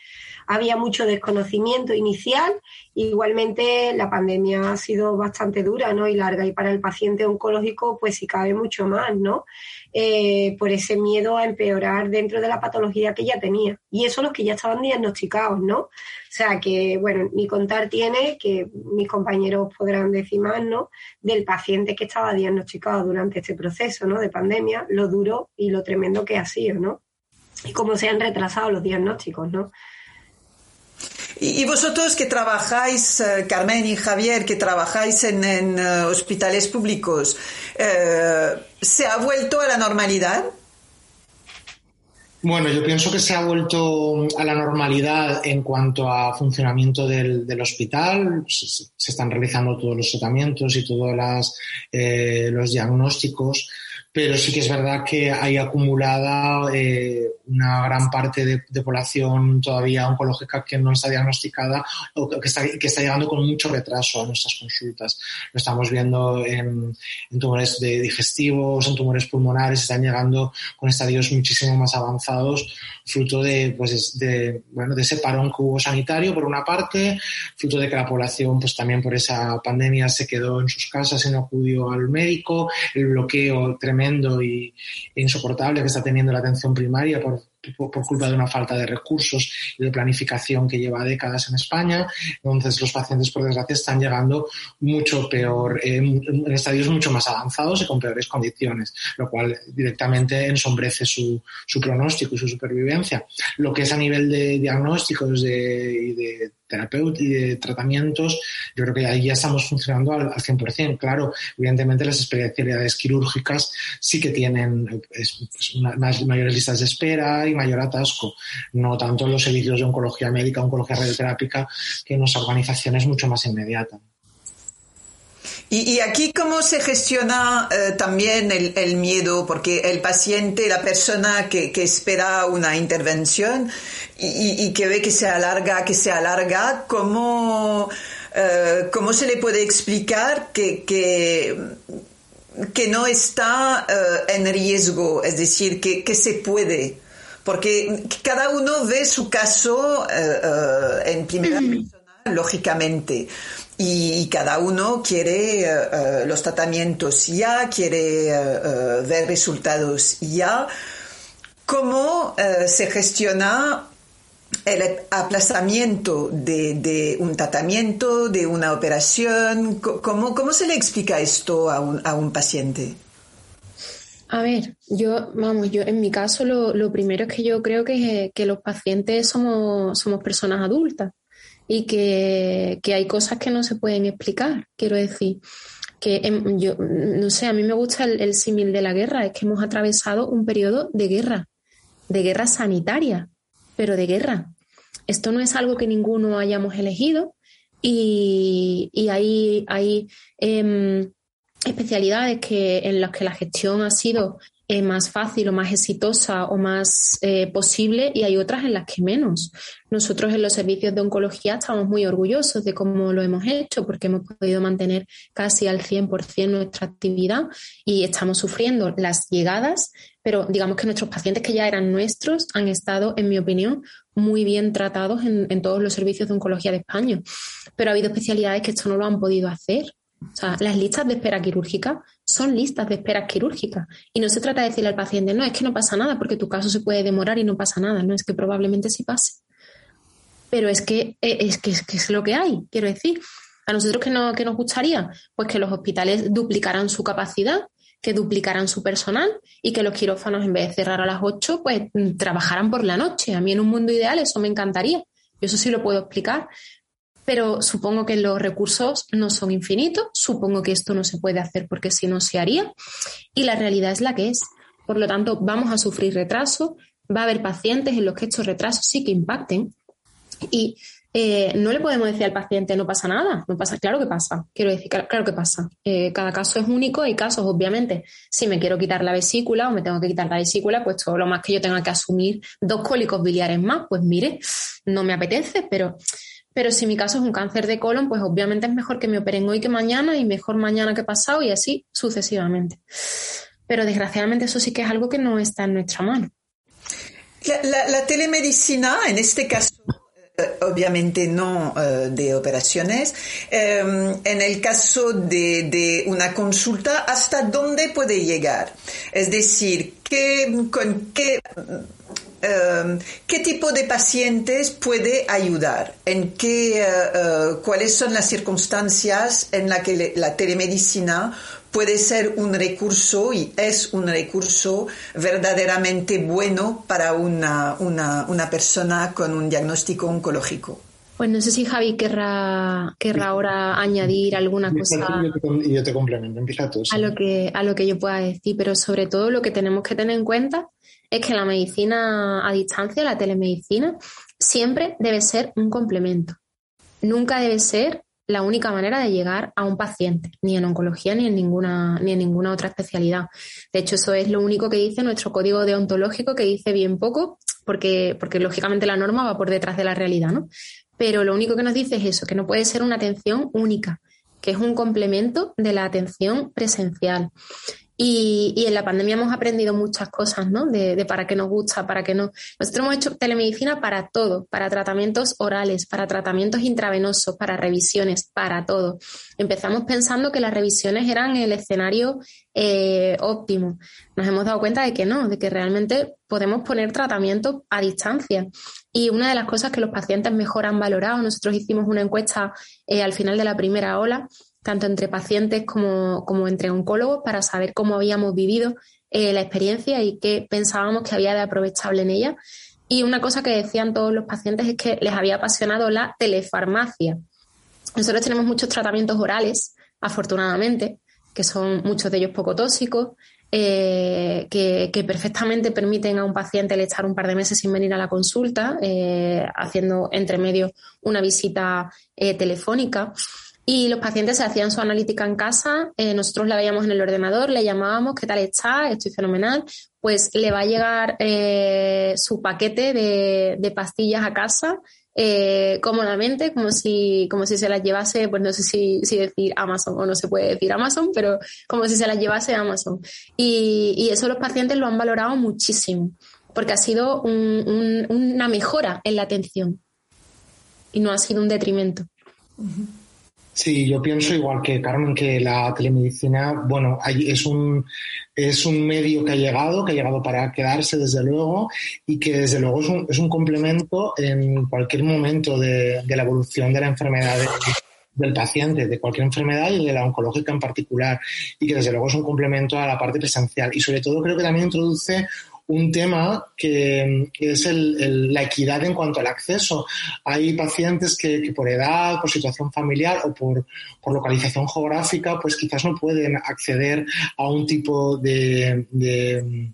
había mucho desconocimiento inicial. Igualmente, la pandemia ha sido bastante dura ¿no? y larga y para el paciente oncológico, pues sí cabe mucho más, ¿no? Eh, por ese miedo a empeorar dentro de la patología que ya tenía. Y eso los que ya estaban diagnosticados, ¿no? O sea que, bueno, ni contar tiene, que mis compañeros podrán decir más, ¿no? Del paciente que estaba diagnosticado durante este proceso, ¿no? De pandemia, lo duro y lo tremendo que ha sido, ¿no? Y cómo se han retrasado los diagnósticos, ¿no? Y, vosotros que trabajáis, eh, Carmen y Javier, que trabajáis en, eh, hospitales públicos, eh, ¿se ha vuelto a la normalidad? Bueno, yo pienso que se ha vuelto a la normalidad en cuanto a funcionamiento del, hospital. Se, están realizando todos los tratamientos y todos los diagnósticos pero sí que es verdad que hay acumulada eh, una gran parte de, población todavía oncológica que no está diagnosticada o que está, que está llegando con mucho retraso a nuestras consultas. Lo estamos viendo en, tumores de digestivos, en tumores pulmonares, están llegando con estadios muchísimo más avanzados, fruto de, pues, de, bueno, de ese parón que hubo sanitario, por una parte, fruto de que la población, pues también por esa pandemia se quedó en sus casas y no acudió al médico, el bloqueo tremendo y insoportable que está teniendo la atención primaria por por, culpa de una falta de recursos y de planificación que lleva décadas en España. Entonces, los pacientes, por desgracia, están llegando mucho peor, eh, en estadios mucho más avanzados y con peores condiciones, lo cual directamente ensombrece su, su pronóstico y su supervivencia. Lo que es a nivel de diagnósticos de, de y de tratamientos, yo creo que ahí ya estamos funcionando al, al 100%. Claro, evidentemente las especialidades quirúrgicas sí que tienen pues, más, mayores listas de espera y mayor atasco, no tanto los servicios de oncología médica, oncología radioterápica, que en las organizaciones mucho más inmediata. Y, aquí cómo se gestiona eh, también el, miedo, porque el paciente, la persona que, espera una intervención y, que ve que se alarga, que se alarga, ¿cómo, eh, cómo se le puede explicar que, que, que no está eh, en riesgo, es decir, que, que se puede? porque cada uno ve su caso eh, eh, en primera persona, lógicamente. Y, cada uno quiere eh, los tratamientos ya, quiere ver resultados ya. ¿Cómo se gestiona el aplazamiento de, un tratamiento, de una operación? ¿Cómo, se le explica esto a un, a un paciente? A ver, yo, vamos, yo en mi caso lo, primero es que yo creo que, los pacientes somos, somos personas adultas y que, hay cosas que no se pueden explicar, quiero decir. Que yo, no sé, a mí me gusta el, el símil de la guerra, es que hemos atravesado un periodo de guerra, de guerra sanitaria, pero de guerra. Esto no es algo que ninguno hayamos elegido y, y hay, em, especialidades que, en las que la gestión ha sido eh, más fácil o más exitosa o más eh, posible y hay otras en las que menos. Nosotros en los servicios de oncología estamos muy orgullosos de cómo lo hemos hecho porque hemos podido mantener casi al 100% nuestra actividad y estamos sufriendo las llegadas, pero digamos que nuestros pacientes que ya eran nuestros han estado, en mi opinión, muy bien tratados en, en todos los servicios de oncología de España. Pero ha habido especialidades que esto no lo han podido hacer o sea, las listas de espera quirúrgica son listas de espera quirúrgica. Y no se trata de decirle al paciente, no, es que no pasa nada, porque tu caso se puede demorar y no pasa nada. No, es que probablemente sí pase. Pero es que eh, es, que, es, lo que hay, quiero decir. A nosotros que, no, que nos gustaría, pues que los hospitales duplicaran su capacidad, que duplicaran su personal y que los quirófanos, en vez de cerrar a las 8, pues trabajaran por la noche. A mí en un mundo ideal eso me encantaría. Yo eso sí lo puedo explicar, pero supongo que los recursos no son infinitos, supongo que esto no se puede hacer porque si no se haría y la realidad es la que es. Por lo tanto, vamos a sufrir retraso, va a haber pacientes en los que estos retrasos sí que impacten y eh, no le podemos decir al paciente no pasa nada, no pasa, claro que pasa, quiero decir, claro, que pasa. Eh, cada caso es único, hay casos, obviamente, si me quiero quitar la vesícula o me tengo que quitar la vesícula, pues todo lo más que yo tenga que asumir dos cólicos biliares más, pues mire, no me apetece, pero pero si mi caso es un cáncer de colon, pues obviamente es mejor que me operen hoy que mañana y mejor mañana que pasado y así sucesivamente. Pero desgraciadamente eso sí que es algo que no está en nuestra mano. La, telemedicina, en este caso, obviamente no eh, de operaciones. Em, en el caso de, una consulta, ¿hasta dónde puede llegar? Es decir, ¿qué, ¿con qué Em, ¿qué tipo de pacientes puede ayudar? ¿En qué, eh, eh, cuáles son las circunstancias en las que la telemedicina puede ser un recurso y es un recurso verdaderamente bueno para una, una, persona con un diagnóstico oncológico? Pues no sé si Javi querrá, querrá ahora añadir alguna cosa. Y yo te complemento, empieza tú. A lo, que, a lo que yo pueda decir, pero sobre todo lo que tenemos que tener en cuenta es que la medicina a distancia, la telemedicina, siempre debe ser un complemento. Nunca debe ser la única manera de llegar a un paciente, ni en oncología ni en ninguna, ni en ninguna otra especialidad. De hecho, eso es lo único que dice nuestro código deontológico, que dice bien poco, porque, porque lógicamente la norma va por detrás de la realidad, ¿no? Pero lo único que nos dice es eso, que no puede ser una atención única, que es un complemento de la atención presencial. Y, en la pandemia hemos aprendido muchas cosas, ¿no? De, para qué nos gusta, para qué no. Nosotros hemos hecho telemedicina para todo, para tratamientos orales, para tratamientos intravenosos, para revisiones, para todo. Empezamos pensando que las revisiones eran el escenario eh, óptimo. Nos hemos dado cuenta de que no, de que realmente podemos poner tratamiento a distancia. Y una de las cosas que los pacientes mejor han valorado, nosotros hicimos una encuesta eh, al final de la primera ola, tanto entre pacientes como, entre oncólogos, para saber cómo habíamos vivido eh, la experiencia y qué pensábamos que había de aprovechable en ella. Y una cosa que decían todos los pacientes es que les había apasionado la telefarmacia. Nosotros tenemos muchos tratamientos orales, afortunadamente, que son muchos de ellos poco tóxicos, eh, que, perfectamente permiten a un paciente el estar un par de meses sin venir a la consulta, eh, haciendo entre medio una visita telefónica. Y los pacientes se hacían su analítica en casa, eh, nosotros la veíamos en el ordenador, le llamábamos, ¿qué tal está? Estoy fenomenal. Pues le va a llegar eh, su paquete de, pastillas a casa eh, cómodamente, como si, como si se las llevase, pues no sé si, decir Amazon o no se puede decir Amazon, pero como si se las llevase Amazon. Y, y eso los pacientes lo han valorado muchísimo, porque ha sido una mejora en la atención y no ha sido un detrimento. Sí, yo pienso igual que Carmen que la telemedicina, bueno, es un, es un medio que ha llegado, que ha llegado para quedarse desde luego y que desde luego es un, es un complemento en cualquier momento de, de la evolución de la enfermedad del paciente, de cualquier enfermedad y de la oncológica en particular y que desde luego es un complemento a la parte presencial y sobre todo creo que también introduce un tema que, es el, la equidad en cuanto al acceso. Hay pacientes que, por edad, por situación familiar o por, por, localización geográfica, pues quizás no pueden acceder a un tipo de, de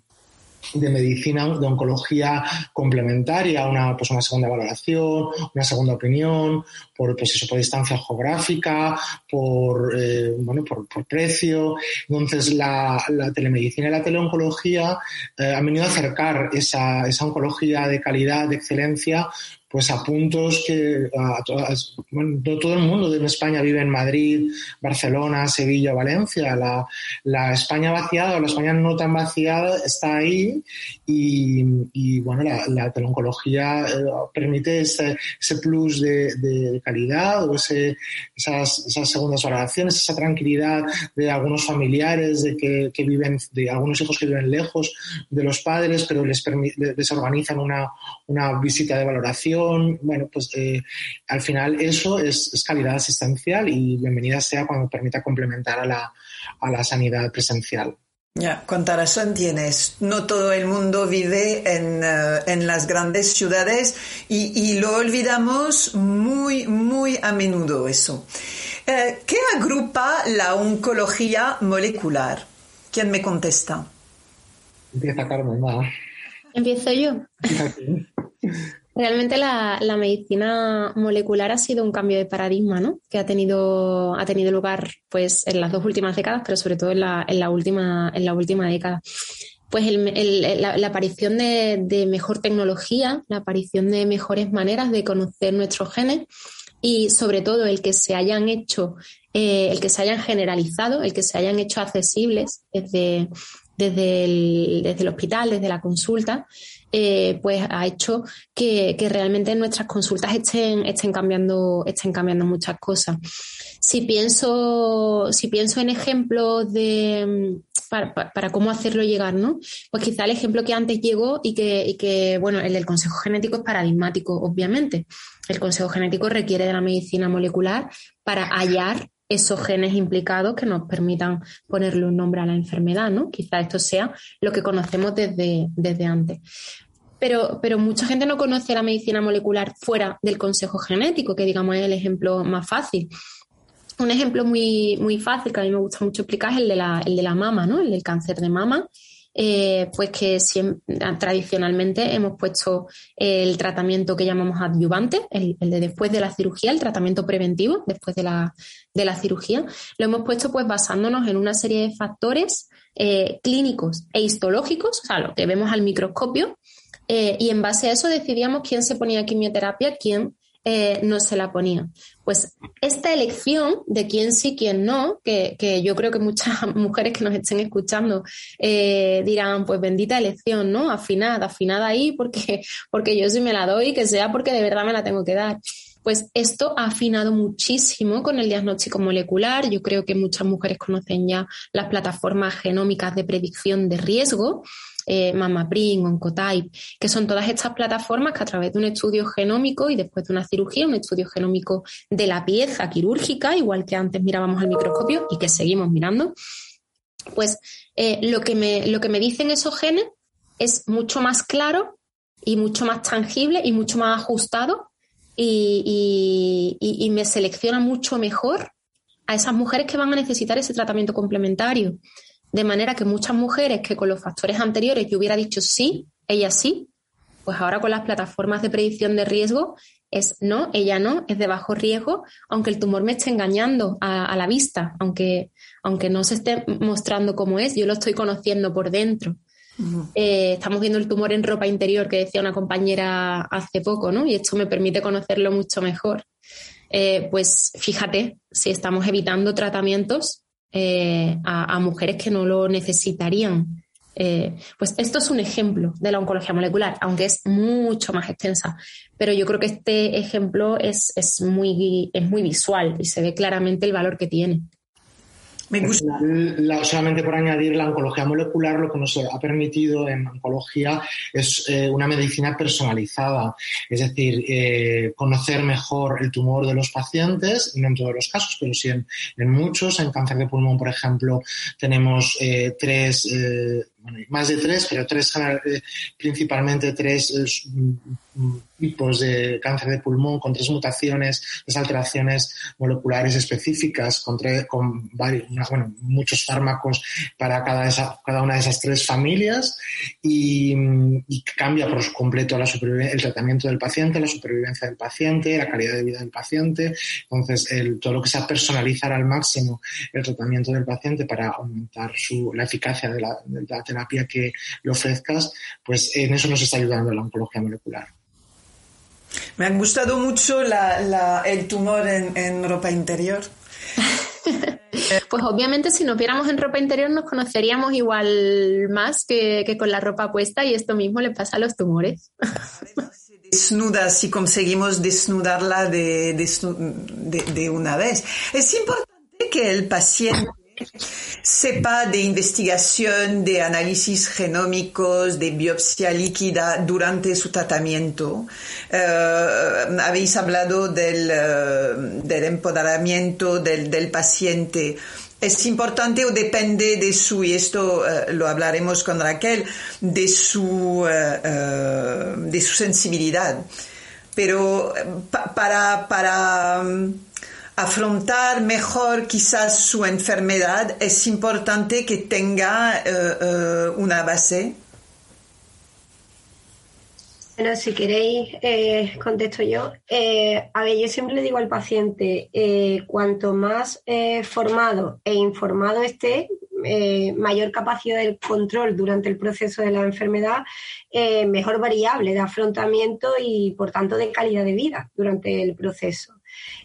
de medicina, de oncología complementaria, una, pues una segunda valoración, una segunda opinión, por, pues eso, por distancia geográfica, por, eh, bueno, por, precio. Entonces, la, telemedicina y la teleoncología han venido a acercar esa, esa oncología de calidad, de excelencia, pues a puntos que a todo el mundo de España vive en Madrid, Barcelona, Sevilla, Valencia. La, la España vaciada o la España no tan vaciada está ahí y, y bueno, la, la teleoncología eh, permite ese, ese plus de, calidad o ese, esas, esas segundas valoraciones, esa tranquilidad de algunos familiares, de que, viven, de algunos hijos que viven lejos de los padres, pero les, les organizan una, una visita de valoración bueno, pues eh, al final eso es, calidad asistencial y bienvenida sea cuando permita complementar a la, a la sanidad presencial. Ya, cuánta razón tienes. No todo el mundo vive en, eh, en las grandes ciudades y, y, lo olvidamos muy, muy a menudo eso. Eh, ¿Qué agrupa la oncología molecular? ¿Quién me contesta? Empieza Carmen, va. Empiezo yo. <laughs> Realmente la, medicina molecular ha sido un cambio de paradigma, ¿no? Que ha tenido, ha tenido lugar pues, en las dos últimas décadas, pero sobre todo en la, en la, última, en la última década. Pues la, aparición de, mejor tecnología, la aparición de mejores maneras de conocer nuestros genes y sobre todo el que se hayan hecho, eh, el que se hayan generalizado, el que se hayan hecho accesibles desde, desde el, desde el hospital, desde la consulta, eh, pues ha hecho que, realmente nuestras consultas estén, estén, cambiando, estén cambiando muchas cosas. Si pienso, si pienso en ejemplos de para, cómo hacerlo llegar, ¿no? Pues quizá el ejemplo que antes llegó y que, y que, bueno, el del consejo genético es paradigmático, obviamente. El consejo genético requiere de la medicina molecular para hallar esos genes implicados que nos permitan ponerle un nombre a la enfermedad, ¿no? Quizá esto sea lo que conocemos desde, desde antes. Pero, pero, mucha gente no conoce la medicina molecular fuera del consejo genético, que digamos es el ejemplo más fácil. Un ejemplo muy, muy fácil que a mí me gusta mucho explicar es el de la, el de la mama, ¿no? El del cáncer de mama. Eh, pues que tradicionalmente hemos puesto el tratamiento que llamamos adyuvante, el, de después de la cirugía, el tratamiento preventivo después de la, de la cirugía, lo hemos puesto pues basándonos en una serie de factores eh, clínicos e histológicos, o sea, lo que vemos al microscopio, eh, y en base a eso decidíamos quién se ponía quimioterapia, quién eh, no se la ponía. Pues esta elección de quién sí, quién no, que, yo creo que muchas <laughs> mujeres que nos estén escuchando eh, dirán, pues bendita elección, ¿no? Afinada, afinada ahí porque, <laughs> porque yo sí me la doy, que sea porque de verdad me la tengo que dar. Pues esto ha afinado muchísimo con el diagnóstico molecular. Yo creo que muchas mujeres conocen ya las plataformas genómicas de predicción de riesgo eh, MamaPrint, Oncotype, que son todas estas plataformas que a través de un estudio genómico y después de una cirugía, un estudio genómico de la pieza quirúrgica, igual que antes mirábamos al microscopio y que seguimos mirando, pues eh, lo, que me, lo que me dicen esos genes es mucho más claro y mucho más tangible y mucho más ajustado y, y, me selecciona mucho mejor a esas mujeres que van a necesitar ese tratamiento complementario. De manera que muchas mujeres que con los factores anteriores yo hubiera dicho sí, ella sí, pues ahora con las plataformas de predicción de riesgo es no, ella no, es de bajo riesgo, aunque el tumor me esté engañando a, la vista, aunque, aunque no se esté mostrando cómo es, yo lo estoy conociendo por dentro. Eh, estamos viendo el tumor en ropa interior que decía una compañera hace poco, ¿no? Y esto me permite conocerlo mucho mejor. Eh, pues fíjate, si estamos evitando tratamientos eh, a, mujeres que no lo necesitarían. Eh, pues esto es un ejemplo de la oncología molecular, aunque es mucho más extensa. Pero yo creo que este ejemplo es, es, muy, es muy visual y se ve claramente el valor que tiene. Me gusta. solamente por añadir, la oncología molecular lo que nos ha permitido en oncología es eh, una medicina personalizada, es decir, eh, conocer mejor el tumor de los pacientes, no en todos los casos, pero sí en, muchos. En cáncer de pulmón, por ejemplo, tenemos eh, tres más de tres, pero tres eh, principalmente tres tipos de cáncer de pulmón con tres mutaciones, tres alteraciones moleculares específicas, con, con bueno, muchos fármacos para cada, esa, cada una de esas tres familias y, cambia por completo la el tratamiento del paciente, la supervivencia del paciente, la calidad de vida del paciente. Entonces, el, todo lo que sea personalizar al máximo el tratamiento del paciente para aumentar su, la eficacia de la, de la terapia que le ofrezcas, pues en eso nos está ayudando la oncología molecular. Me ha gustado mucho el tumor en, ropa interior. <laughs> Pues obviamente si nos viéramos en ropa interior nos conoceríamos igual más que, con la ropa puesta y esto mismo le pasa a los tumores. <laughs> Desnuda, si conseguimos desnudarla de, de una vez. Es importante que el paciente sepa de investigación, de análisis genómicos, de biopsia líquida durante su tratamiento. Eh, habéis hablado del, eh, empoderamiento del, paciente. Es importante o depende de su, y esto eh, lo hablaremos con Raquel, de su, de su sensibilidad. Pero para, para afrontar mejor quizás su enfermedad, es importante que tenga eh, eh, una base. Bueno, si queréis, eh, contesto yo. a ver, yo siempre le digo al paciente, cuanto más formado e informado esté, mayor capacidad de control durante el proceso de la enfermedad, mejor variable de afrontamiento y, por tanto, de calidad de vida durante el proceso.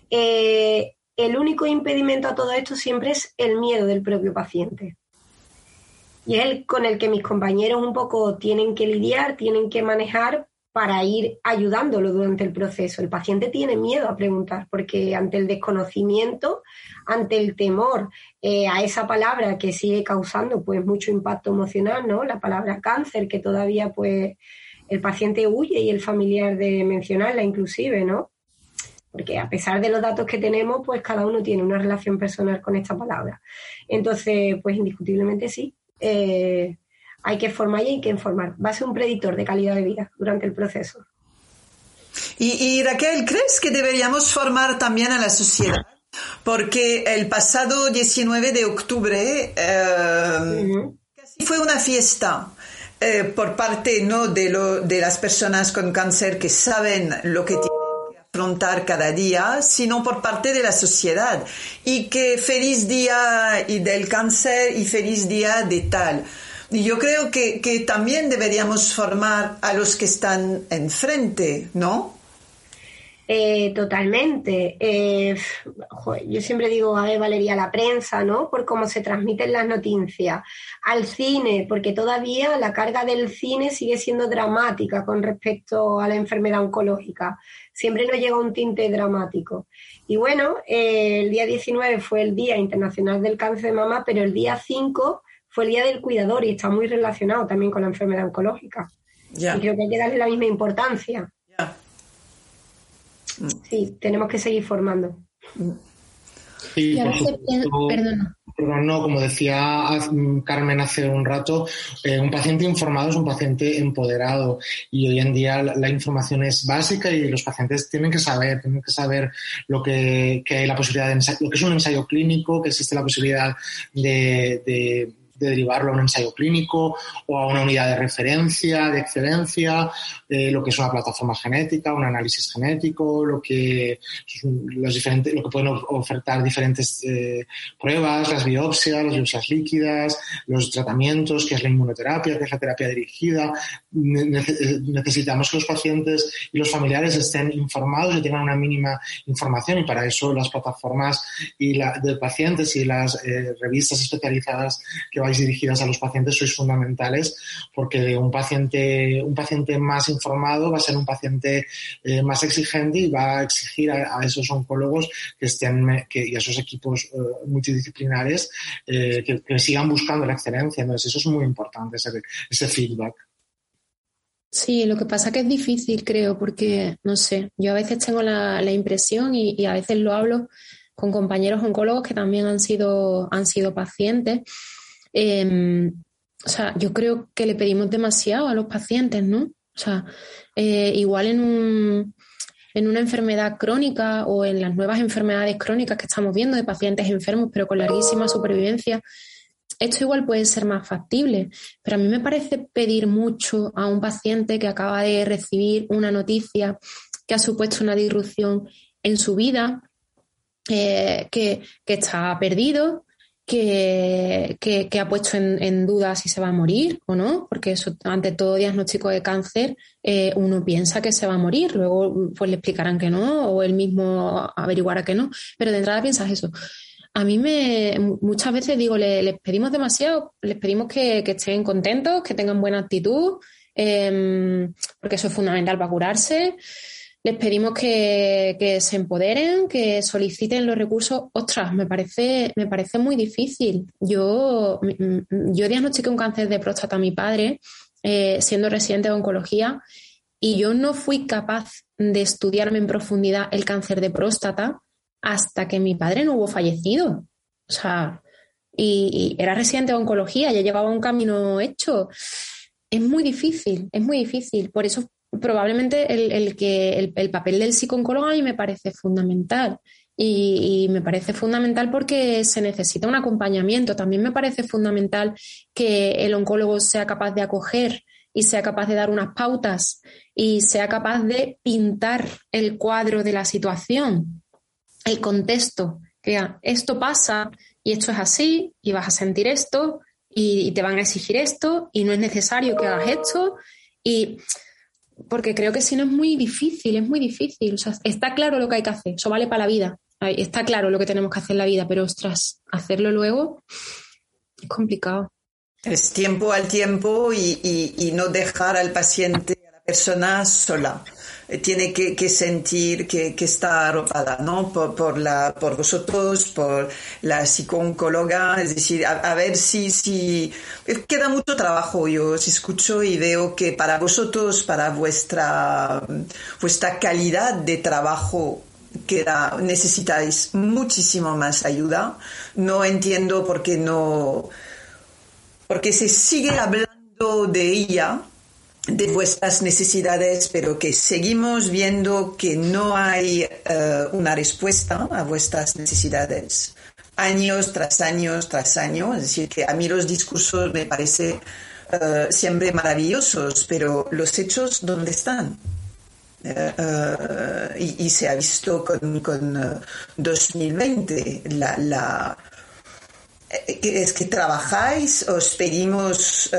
Eh, el único impedimento a todo esto siempre es el miedo del propio paciente. Y es el con el que mis compañeros un poco tienen que lidiar, tienen que manejar para ir ayudándolo durante el proceso. El paciente tiene miedo a preguntar porque ante el desconocimiento, ante el temor eh, a esa palabra que sigue causando pues mucho impacto emocional, ¿no? La palabra cáncer que todavía pues el paciente huye y el familiar de mencionarla inclusive, ¿no? Porque a pesar de los datos que tenemos, pues cada uno tiene una relación personal con esta palabra. Entonces, pues indiscutiblemente sí, eh, hay que formar y hay que informar. Va a ser un predictor de calidad de vida durante el proceso. Y, Raquel, ¿crees que deberíamos formar también a la sociedad? Porque el pasado 19 de octubre eh, casi fue una fiesta. Eh, por parte no de, lo, de las personas con cáncer que saben lo que tienen afrontar cada día, sino por parte de la sociedad. Y que feliz día y del cáncer y feliz día de tal. Y yo creo que, que también deberíamos formar a los que están enfrente, ¿no? Eh, totalmente. Eh, yo siempre digo, a ver, Valeria, la prensa, ¿no? Por cómo se transmiten las noticias. Al cine, porque todavía la carga del cine sigue siendo dramática con respecto a la enfermedad oncológica. Siempre nos llega un tinte dramático. Y bueno, eh, el día 19 fue el Día Internacional del Cáncer de Mama, pero el día 5 fue el Día del Cuidador y está muy relacionado también con la enfermedad oncológica. Y creo que hay que darle la misma importancia. Sí, tenemos que seguir formando. Sí, Perdón, no, como decía Carmen hace un rato, eh, un paciente informado es un paciente empoderado y hoy en día la, información es básica y los pacientes tienen que saber, tienen que saber lo que, hay la posibilidad de lo que es un ensayo clínico, que existe la posibilidad de de derivarlo a un ensayo clínico o a una unidad de referencia, de excelencia, lo que es una plataforma genética, un análisis genético, lo que, los diferentes, lo que pueden ofertar diferentes eh, pruebas, las biopsias, las biopsias líquidas, los tratamientos, que es la inmunoterapia, que es la terapia dirigida. necesitamos que los pacientes y los familiares estén informados y tengan una mínima información y para eso las plataformas y la, de pacientes y las eh, revistas especializadas que dirigidas a los pacientes sois fundamentales porque un paciente, un paciente más informado va a ser un paciente eh, más exigente y va a exigir a, esos oncólogos que estén que, y a esos equipos eh, multidisciplinares eh, que, sigan buscando la excelencia. Entonces, eso es muy importante, ese, feedback. Sí, lo que pasa que es difícil, creo, porque, no sé, yo a veces tengo la, impresión y, y, a veces lo hablo con compañeros oncólogos que también han sido, han sido pacientes Em, o sea, yo creo que le pedimos demasiado a los pacientes, ¿no? O sea, eh, igual en, un, en una enfermedad crónica o en las nuevas enfermedades crónicas que estamos viendo de pacientes enfermos pero con larguísima supervivencia, esto igual puede ser más factible, pero a mí me parece pedir mucho a un paciente que acaba de recibir una noticia que ha supuesto una disrupción en su vida, eh, que, está perdido, que, ha puesto en, duda si se va a morir o no, porque eso, ante todo diagnóstico de cáncer eh, uno piensa que se va a morir, luego pues le explicarán que no o él mismo averiguará que no, pero de entrada piensas eso a mí me muchas veces digo, les pedimos demasiado, les pedimos que, estén contentos, que tengan buena actitud, em, porque eso es fundamental para curarse. Les pedimos que, se empoderen, que soliciten los recursos. Ostras, me parece, me parece muy difícil. Yo, yo diagnostiqué un cáncer de próstata a mi padre, eh, siendo residente de oncología, y yo no fui capaz de estudiarme en profundidad el cáncer de próstata hasta que mi padre no hubo fallecido. O sea, y, era residente de oncología, ya llevaba un camino hecho. Es muy difícil, es muy difícil. Por eso probablemente el, que, el, papel del psicólogo a mí me parece fundamental. Y, y, me parece fundamental porque se necesita un acompañamiento. También me parece fundamental que el oncólogo sea capaz de acoger y sea capaz de dar unas pautas y sea capaz de pintar el cuadro de la situación el contexto, que esto pasa y esto es así y vas a sentir esto y, te van a exigir esto y no es necesario que hagas esto y porque creo que si no es muy difícil, es muy difícil. O sea, está claro lo que hay que hacer, eso vale para la vida. Está claro lo que tenemos que hacer en la vida, pero ostras, hacerlo luego es complicado. Es tiempo al tiempo y, y no dejar al paciente, a la persona sola. Eh, tiene que, sentir que, está arropada, ¿no? Por, vosotros, por la psicóloga, es decir, a, ver si, si, queda mucho trabajo. Yo os escucho y veo que para vosotros, para vuestra, vuestra calidad de trabajo, queda, necesitáis muchísimo más ayuda. No entiendo por qué no, porque se sigue hablando de ella de vuestras necesidades, pero que seguimos viendo que no hay eh, una respuesta a vuestras necesidades años tras años tras años. Es decir, que a mí los discursos me parecen eh, siempre maravillosos, pero los hechos, ¿dónde están? Eh, y, se ha visto con, con 2020 la, la es que trabajáis, os pedimos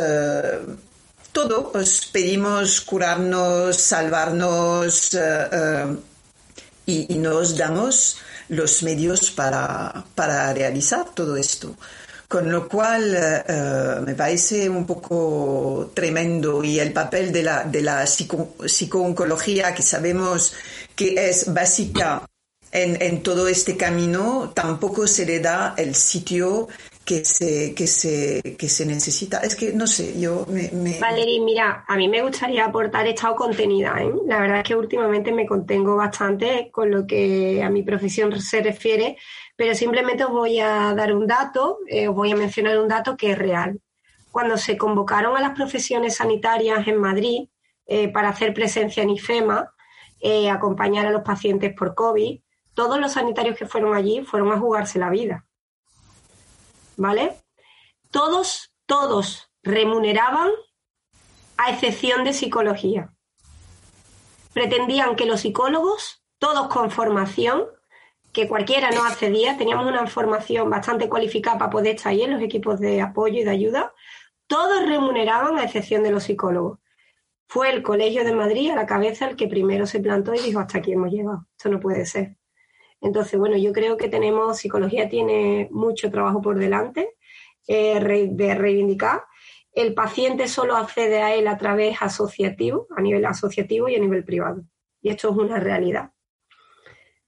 todo, os pedimos curarnos, salvarnos eh, eh, y, nos damos los medios para, realizar todo esto. Con lo cual eh, me parece un poco tremendo y el papel de la, de la psicooncología, que sabemos que es básica en, en, todo este camino, tampoco se le da el sitio que se, necesita. Es que no sé, yo me, Valerie, mira, a mí me gustaría aportar, he estado contenida, ¿eh? La verdad es que últimamente me contengo bastante con lo que a mi profesión se refiere, pero simplemente os voy a dar un dato, eh, os voy a mencionar un dato que es real. Cuando se convocaron a las profesiones sanitarias en Madrid eh, para hacer presencia en IFEMA, acompañar a los pacientes por COVID, todos los sanitarios que fueron allí fueron a jugarse la vida ¿vale? Todos, todos remuneraban a excepción de psicología. Pretendían que los psicólogos, todos con formación, que cualquiera no accedía, teníamos una formación bastante cualificada para poder estar ahí en los equipos de apoyo y de ayuda, todos remuneraban a excepción de los psicólogos. Fue el Colegio de Madrid a la cabeza el que primero se plantó y dijo, hasta aquí hemos llegado, esto no puede ser. Entonces, bueno, yo creo que tenemos, psicología tiene mucho trabajo por delante eh, de reivindicar. El paciente solo accede a él a través asociativo, a nivel asociativo y a nivel privado. Y esto es una realidad.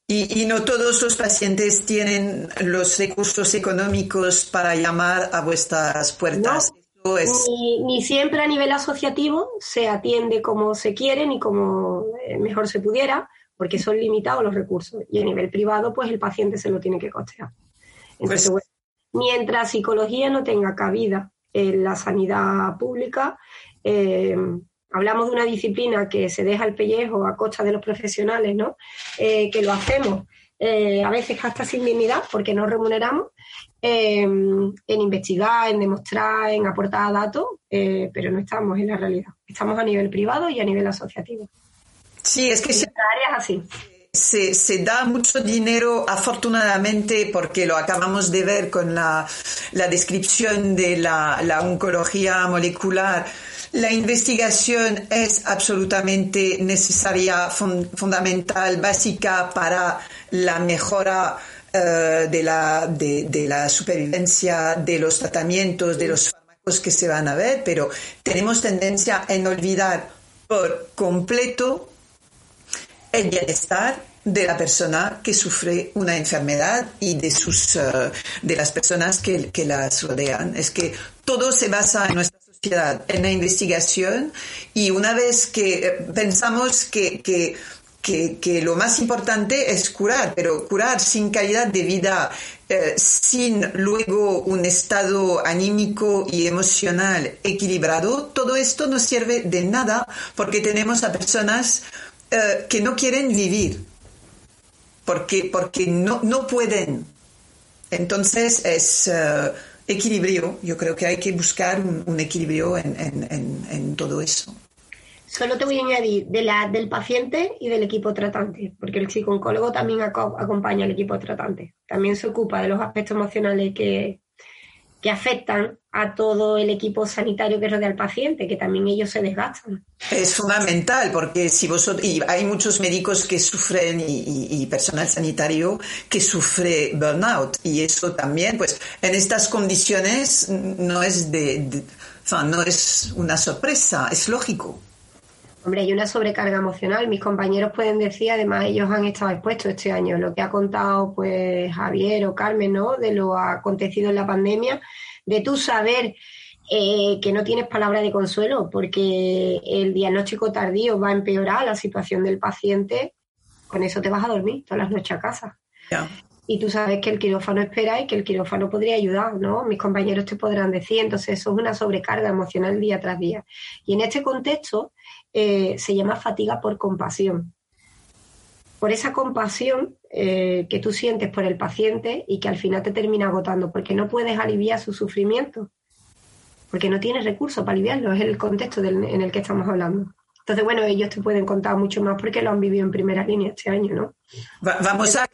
Y, no todos los pacientes tienen los recursos económicos para llamar a vuestras puertas. ni, ni, siempre a nivel asociativo se atiende como se quiere ni como eh, mejor se pudiera porque son limitados los recursos. Y a nivel privado, pues el paciente se lo tiene que costear. Entonces, pues mientras psicología no tenga cabida en la sanidad pública. Eh, hablamos de una disciplina que se deja el pellejo a costa de los profesionales, ¿no? Eh, que lo hacemos a veces hasta sin dignidad porque no remuneramos en investigar, en demostrar, en aportar datos, pero no estamos en la realidad. Estamos a nivel privado y a nivel asociativo. Sí, es que... áreas así se, se, da mucho dinero, afortunadamente, porque lo acabamos de ver con la, la descripción de la, la, oncología molecular. La investigación es absolutamente necesaria, fundamental, básica para la mejora uh, de, la, de, de la supervivencia, de los tratamientos, de los fármacos que se van a ver, pero tenemos tendencia en olvidar por completo el bienestar de la persona que sufre una enfermedad y de sus eh, de las personas que, que las rodean. Es que todo se basa en nuestra sociedad, en la investigación y una vez que eh, pensamos que, que que, lo más importante es curar, pero curar sin calidad de vida, eh, sin luego un estado anímico y emocional equilibrado, todo esto no sirve de nada porque tenemos a personas eh, que no quieren vivir, porque, porque no, no pueden. Entonces es uh, equilibrio, yo creo que hay que buscar un, equilibrio en, en, todo eso. Solo te voy a añadir de la, del paciente y del equipo tratante, porque el psicooncólogo también acompaña al equipo tratante. También se ocupa de los aspectos emocionales que, que afectan a todo el equipo sanitario que rodea al paciente, que también ellos se desgastan. Es fundamental porque si vosotros, y hay muchos médicos que sufren y, personal sanitario que sufre burnout y eso también, pues en estas condiciones no es de, no es una sorpresa, es lógico. Hombre, hay una sobrecarga emocional. Mis compañeros pueden decir, además ellos han estado expuestos este año, lo que ha contado pues Javier o Carmen, ¿no? De lo acontecido en la pandemia, de tú saber eh, que no tienes palabra de consuelo porque el diagnóstico tardío va a empeorar la situación del paciente, con eso te vas a dormir todas las noches a casa. Y tú sabes que el quirófano espera y que el quirófano podría ayudar, ¿no? Mis compañeros te podrán decir, entonces eso es una sobrecarga emocional día tras día. Y en este contexto, eh, se llama fatiga por compasión. Por esa compasión eh, que tú sientes por el paciente y que al final te termina agotando, porque no puedes aliviar su sufrimiento, porque no tienes recursos para aliviarlo, es el contexto en el que estamos hablando. Entonces, bueno, ellos te pueden contar mucho más porque lo han vivido en primera línea este año, ¿no? vamos a...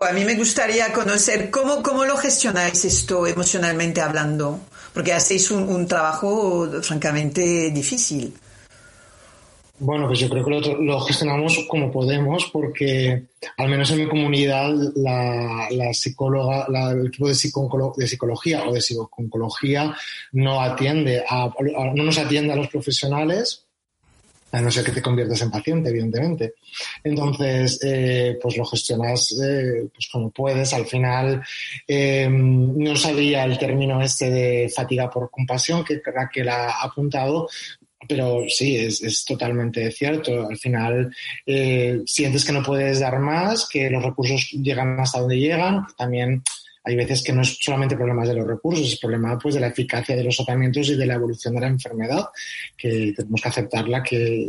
A mí me gustaría conocer cómo, cómo lo gestionáis esto emocionalmente hablando, porque hacéis un trabajo francamente difícil. Bueno, pues yo creo que lo, gestionamos como podemos porque al menos en mi comunidad la, psicóloga, el equipo de, de psicología o de psiconcología no atiende a, no nos atiende a los profesionales a no ser que te conviertas en paciente, evidentemente. Entonces, eh, pues lo gestionas eh, pues como puedes. Al final, eh, no sabía el término este de fatiga por compasión que Raquel ha apuntado, pero sí, es, es, totalmente cierto. Al final eh, sientes que no puedes dar más, que los recursos llegan hasta donde llegan. También hay veces que no es solamente problemas de los recursos, es problema pues de la eficacia de los tratamientos y de la evolución de la enfermedad, que tenemos que aceptarla que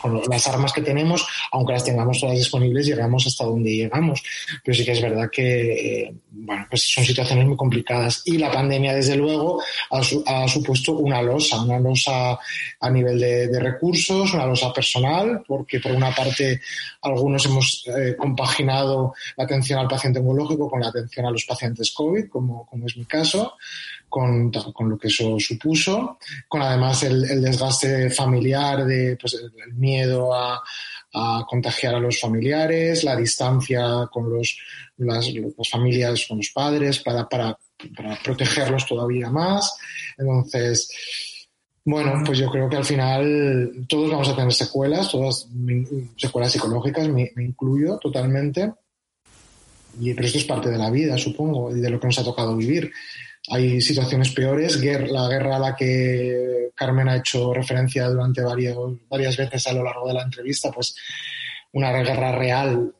con las armas que tenemos, aunque las tengamos todas disponibles, llegamos hasta donde llegamos. Pero sí que es verdad que eh, bueno, pues son situaciones muy complicadas y la pandemia desde luego ha, supuesto una losa, una losa a nivel de, recursos, una losa personal, porque por una parte algunos hemos eh, compaginado la atención al paciente oncológico con la atención a los pacientes COVID, como, como es mi caso, con, con, lo que eso supuso, con además el, desgaste familiar, de, pues, el miedo a, a, contagiar a los familiares, la distancia con los, las, familias, con los padres, para, para, protegerlos todavía más. Entonces, bueno, pues yo creo que al final todos vamos a tener secuelas, todas secuelas psicológicas, me incluyo totalmente. Y, pero esto es parte de la vida, supongo, y de lo que nos ha tocado vivir. Hay situaciones peores. la guerra a la que Carmen ha hecho referencia durante varias, varias veces a lo largo de la entrevista, pues una guerra real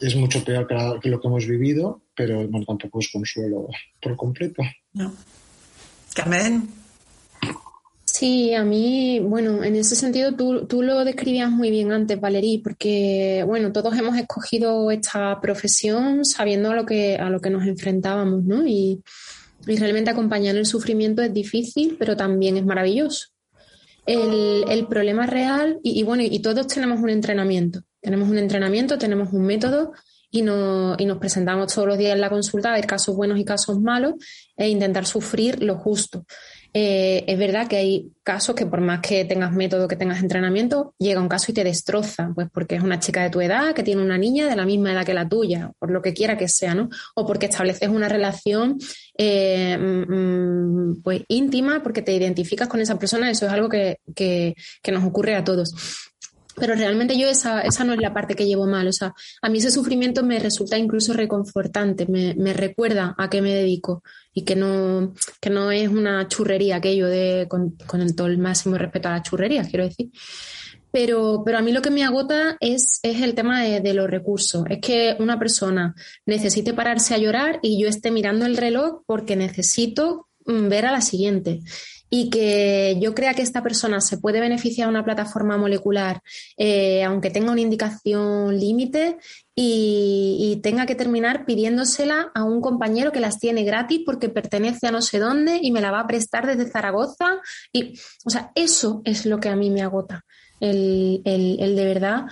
es mucho peor que, lo que hemos vivido, pero bueno, tampoco es consuelo por completo. No. Carmen. Sí, a mí, bueno, en ese sentido tú, tú lo describías muy bien antes, Valerí, porque, bueno, todos hemos escogido esta profesión sabiendo a lo que, a lo que nos enfrentábamos, ¿no? Y, y realmente acompañar el sufrimiento es difícil, pero también es maravilloso. El, el problema real, y, y, bueno, y todos tenemos un entrenamiento. Tenemos un entrenamiento, tenemos un método y, y nos presentamos todos los días en la consulta a ver casos buenos y casos malos e intentar sufrir lo justo. Eh, es verdad que hay casos que por más que tengas método, que tengas entrenamiento, llega un caso y te destroza, pues porque es una chica de tu edad, que tiene una niña de la misma edad que la tuya, por lo que quiera que sea, ¿no? O porque estableces una relación eh, mm, pues íntima, porque te identificas con esa persona, eso es algo que, que nos ocurre a todos. Pero realmente yo esa, esa no es la parte que llevo mal. O sea, a mí ese sufrimiento me resulta incluso reconfortante, me, me recuerda a qué me dedico y que no, que no es una churrería aquello de, con, con todo el máximo respeto a las churrerías, quiero decir. Pero, pero a mí lo que me agota es, es el tema de, de, los recursos. Es que una persona necesite pararse a llorar y yo esté mirando el reloj porque necesito mm, ver a la siguiente y que yo crea que esta persona se puede beneficiar de una plataforma molecular, eh, aunque tenga una indicación límite, y, tenga que terminar pidiéndosela a un compañero que las tiene gratis porque pertenece a no sé dónde y me la va a prestar desde Zaragoza. Y, o sea, eso es lo que a mí me agota. El, el, el de verdad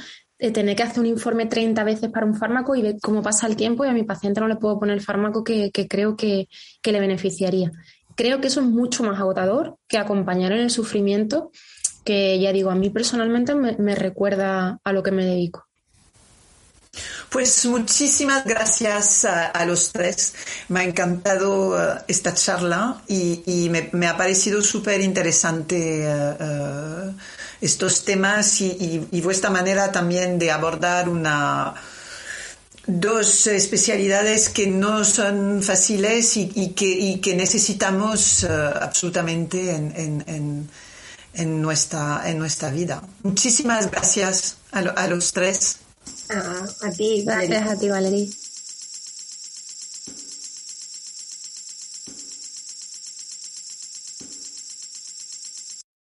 tener que hacer un informe 30 veces para un fármaco y ver cómo pasa el tiempo y a mi paciente no le puedo poner el fármaco que, creo que le beneficiaría creo que eso es mucho más agotador que acompañar en el sufrimiento, que ya digo, a mí personalmente me, me recuerda a lo que me dedico. Pues muchísimas gracias a, los tres. Me ha encantado uh, esta charla y, me, ha parecido súper interesante uh, uh, estos temas y, vuestra manera también de abordar una, dos especialidades que no son fáciles y, y, que, y que, necesitamos uh, absolutamente en, en, en, en, nuestra, en nuestra vida. Muchísimas gracias a los tres. Ah, a ti, Gracias a ti, Valerie.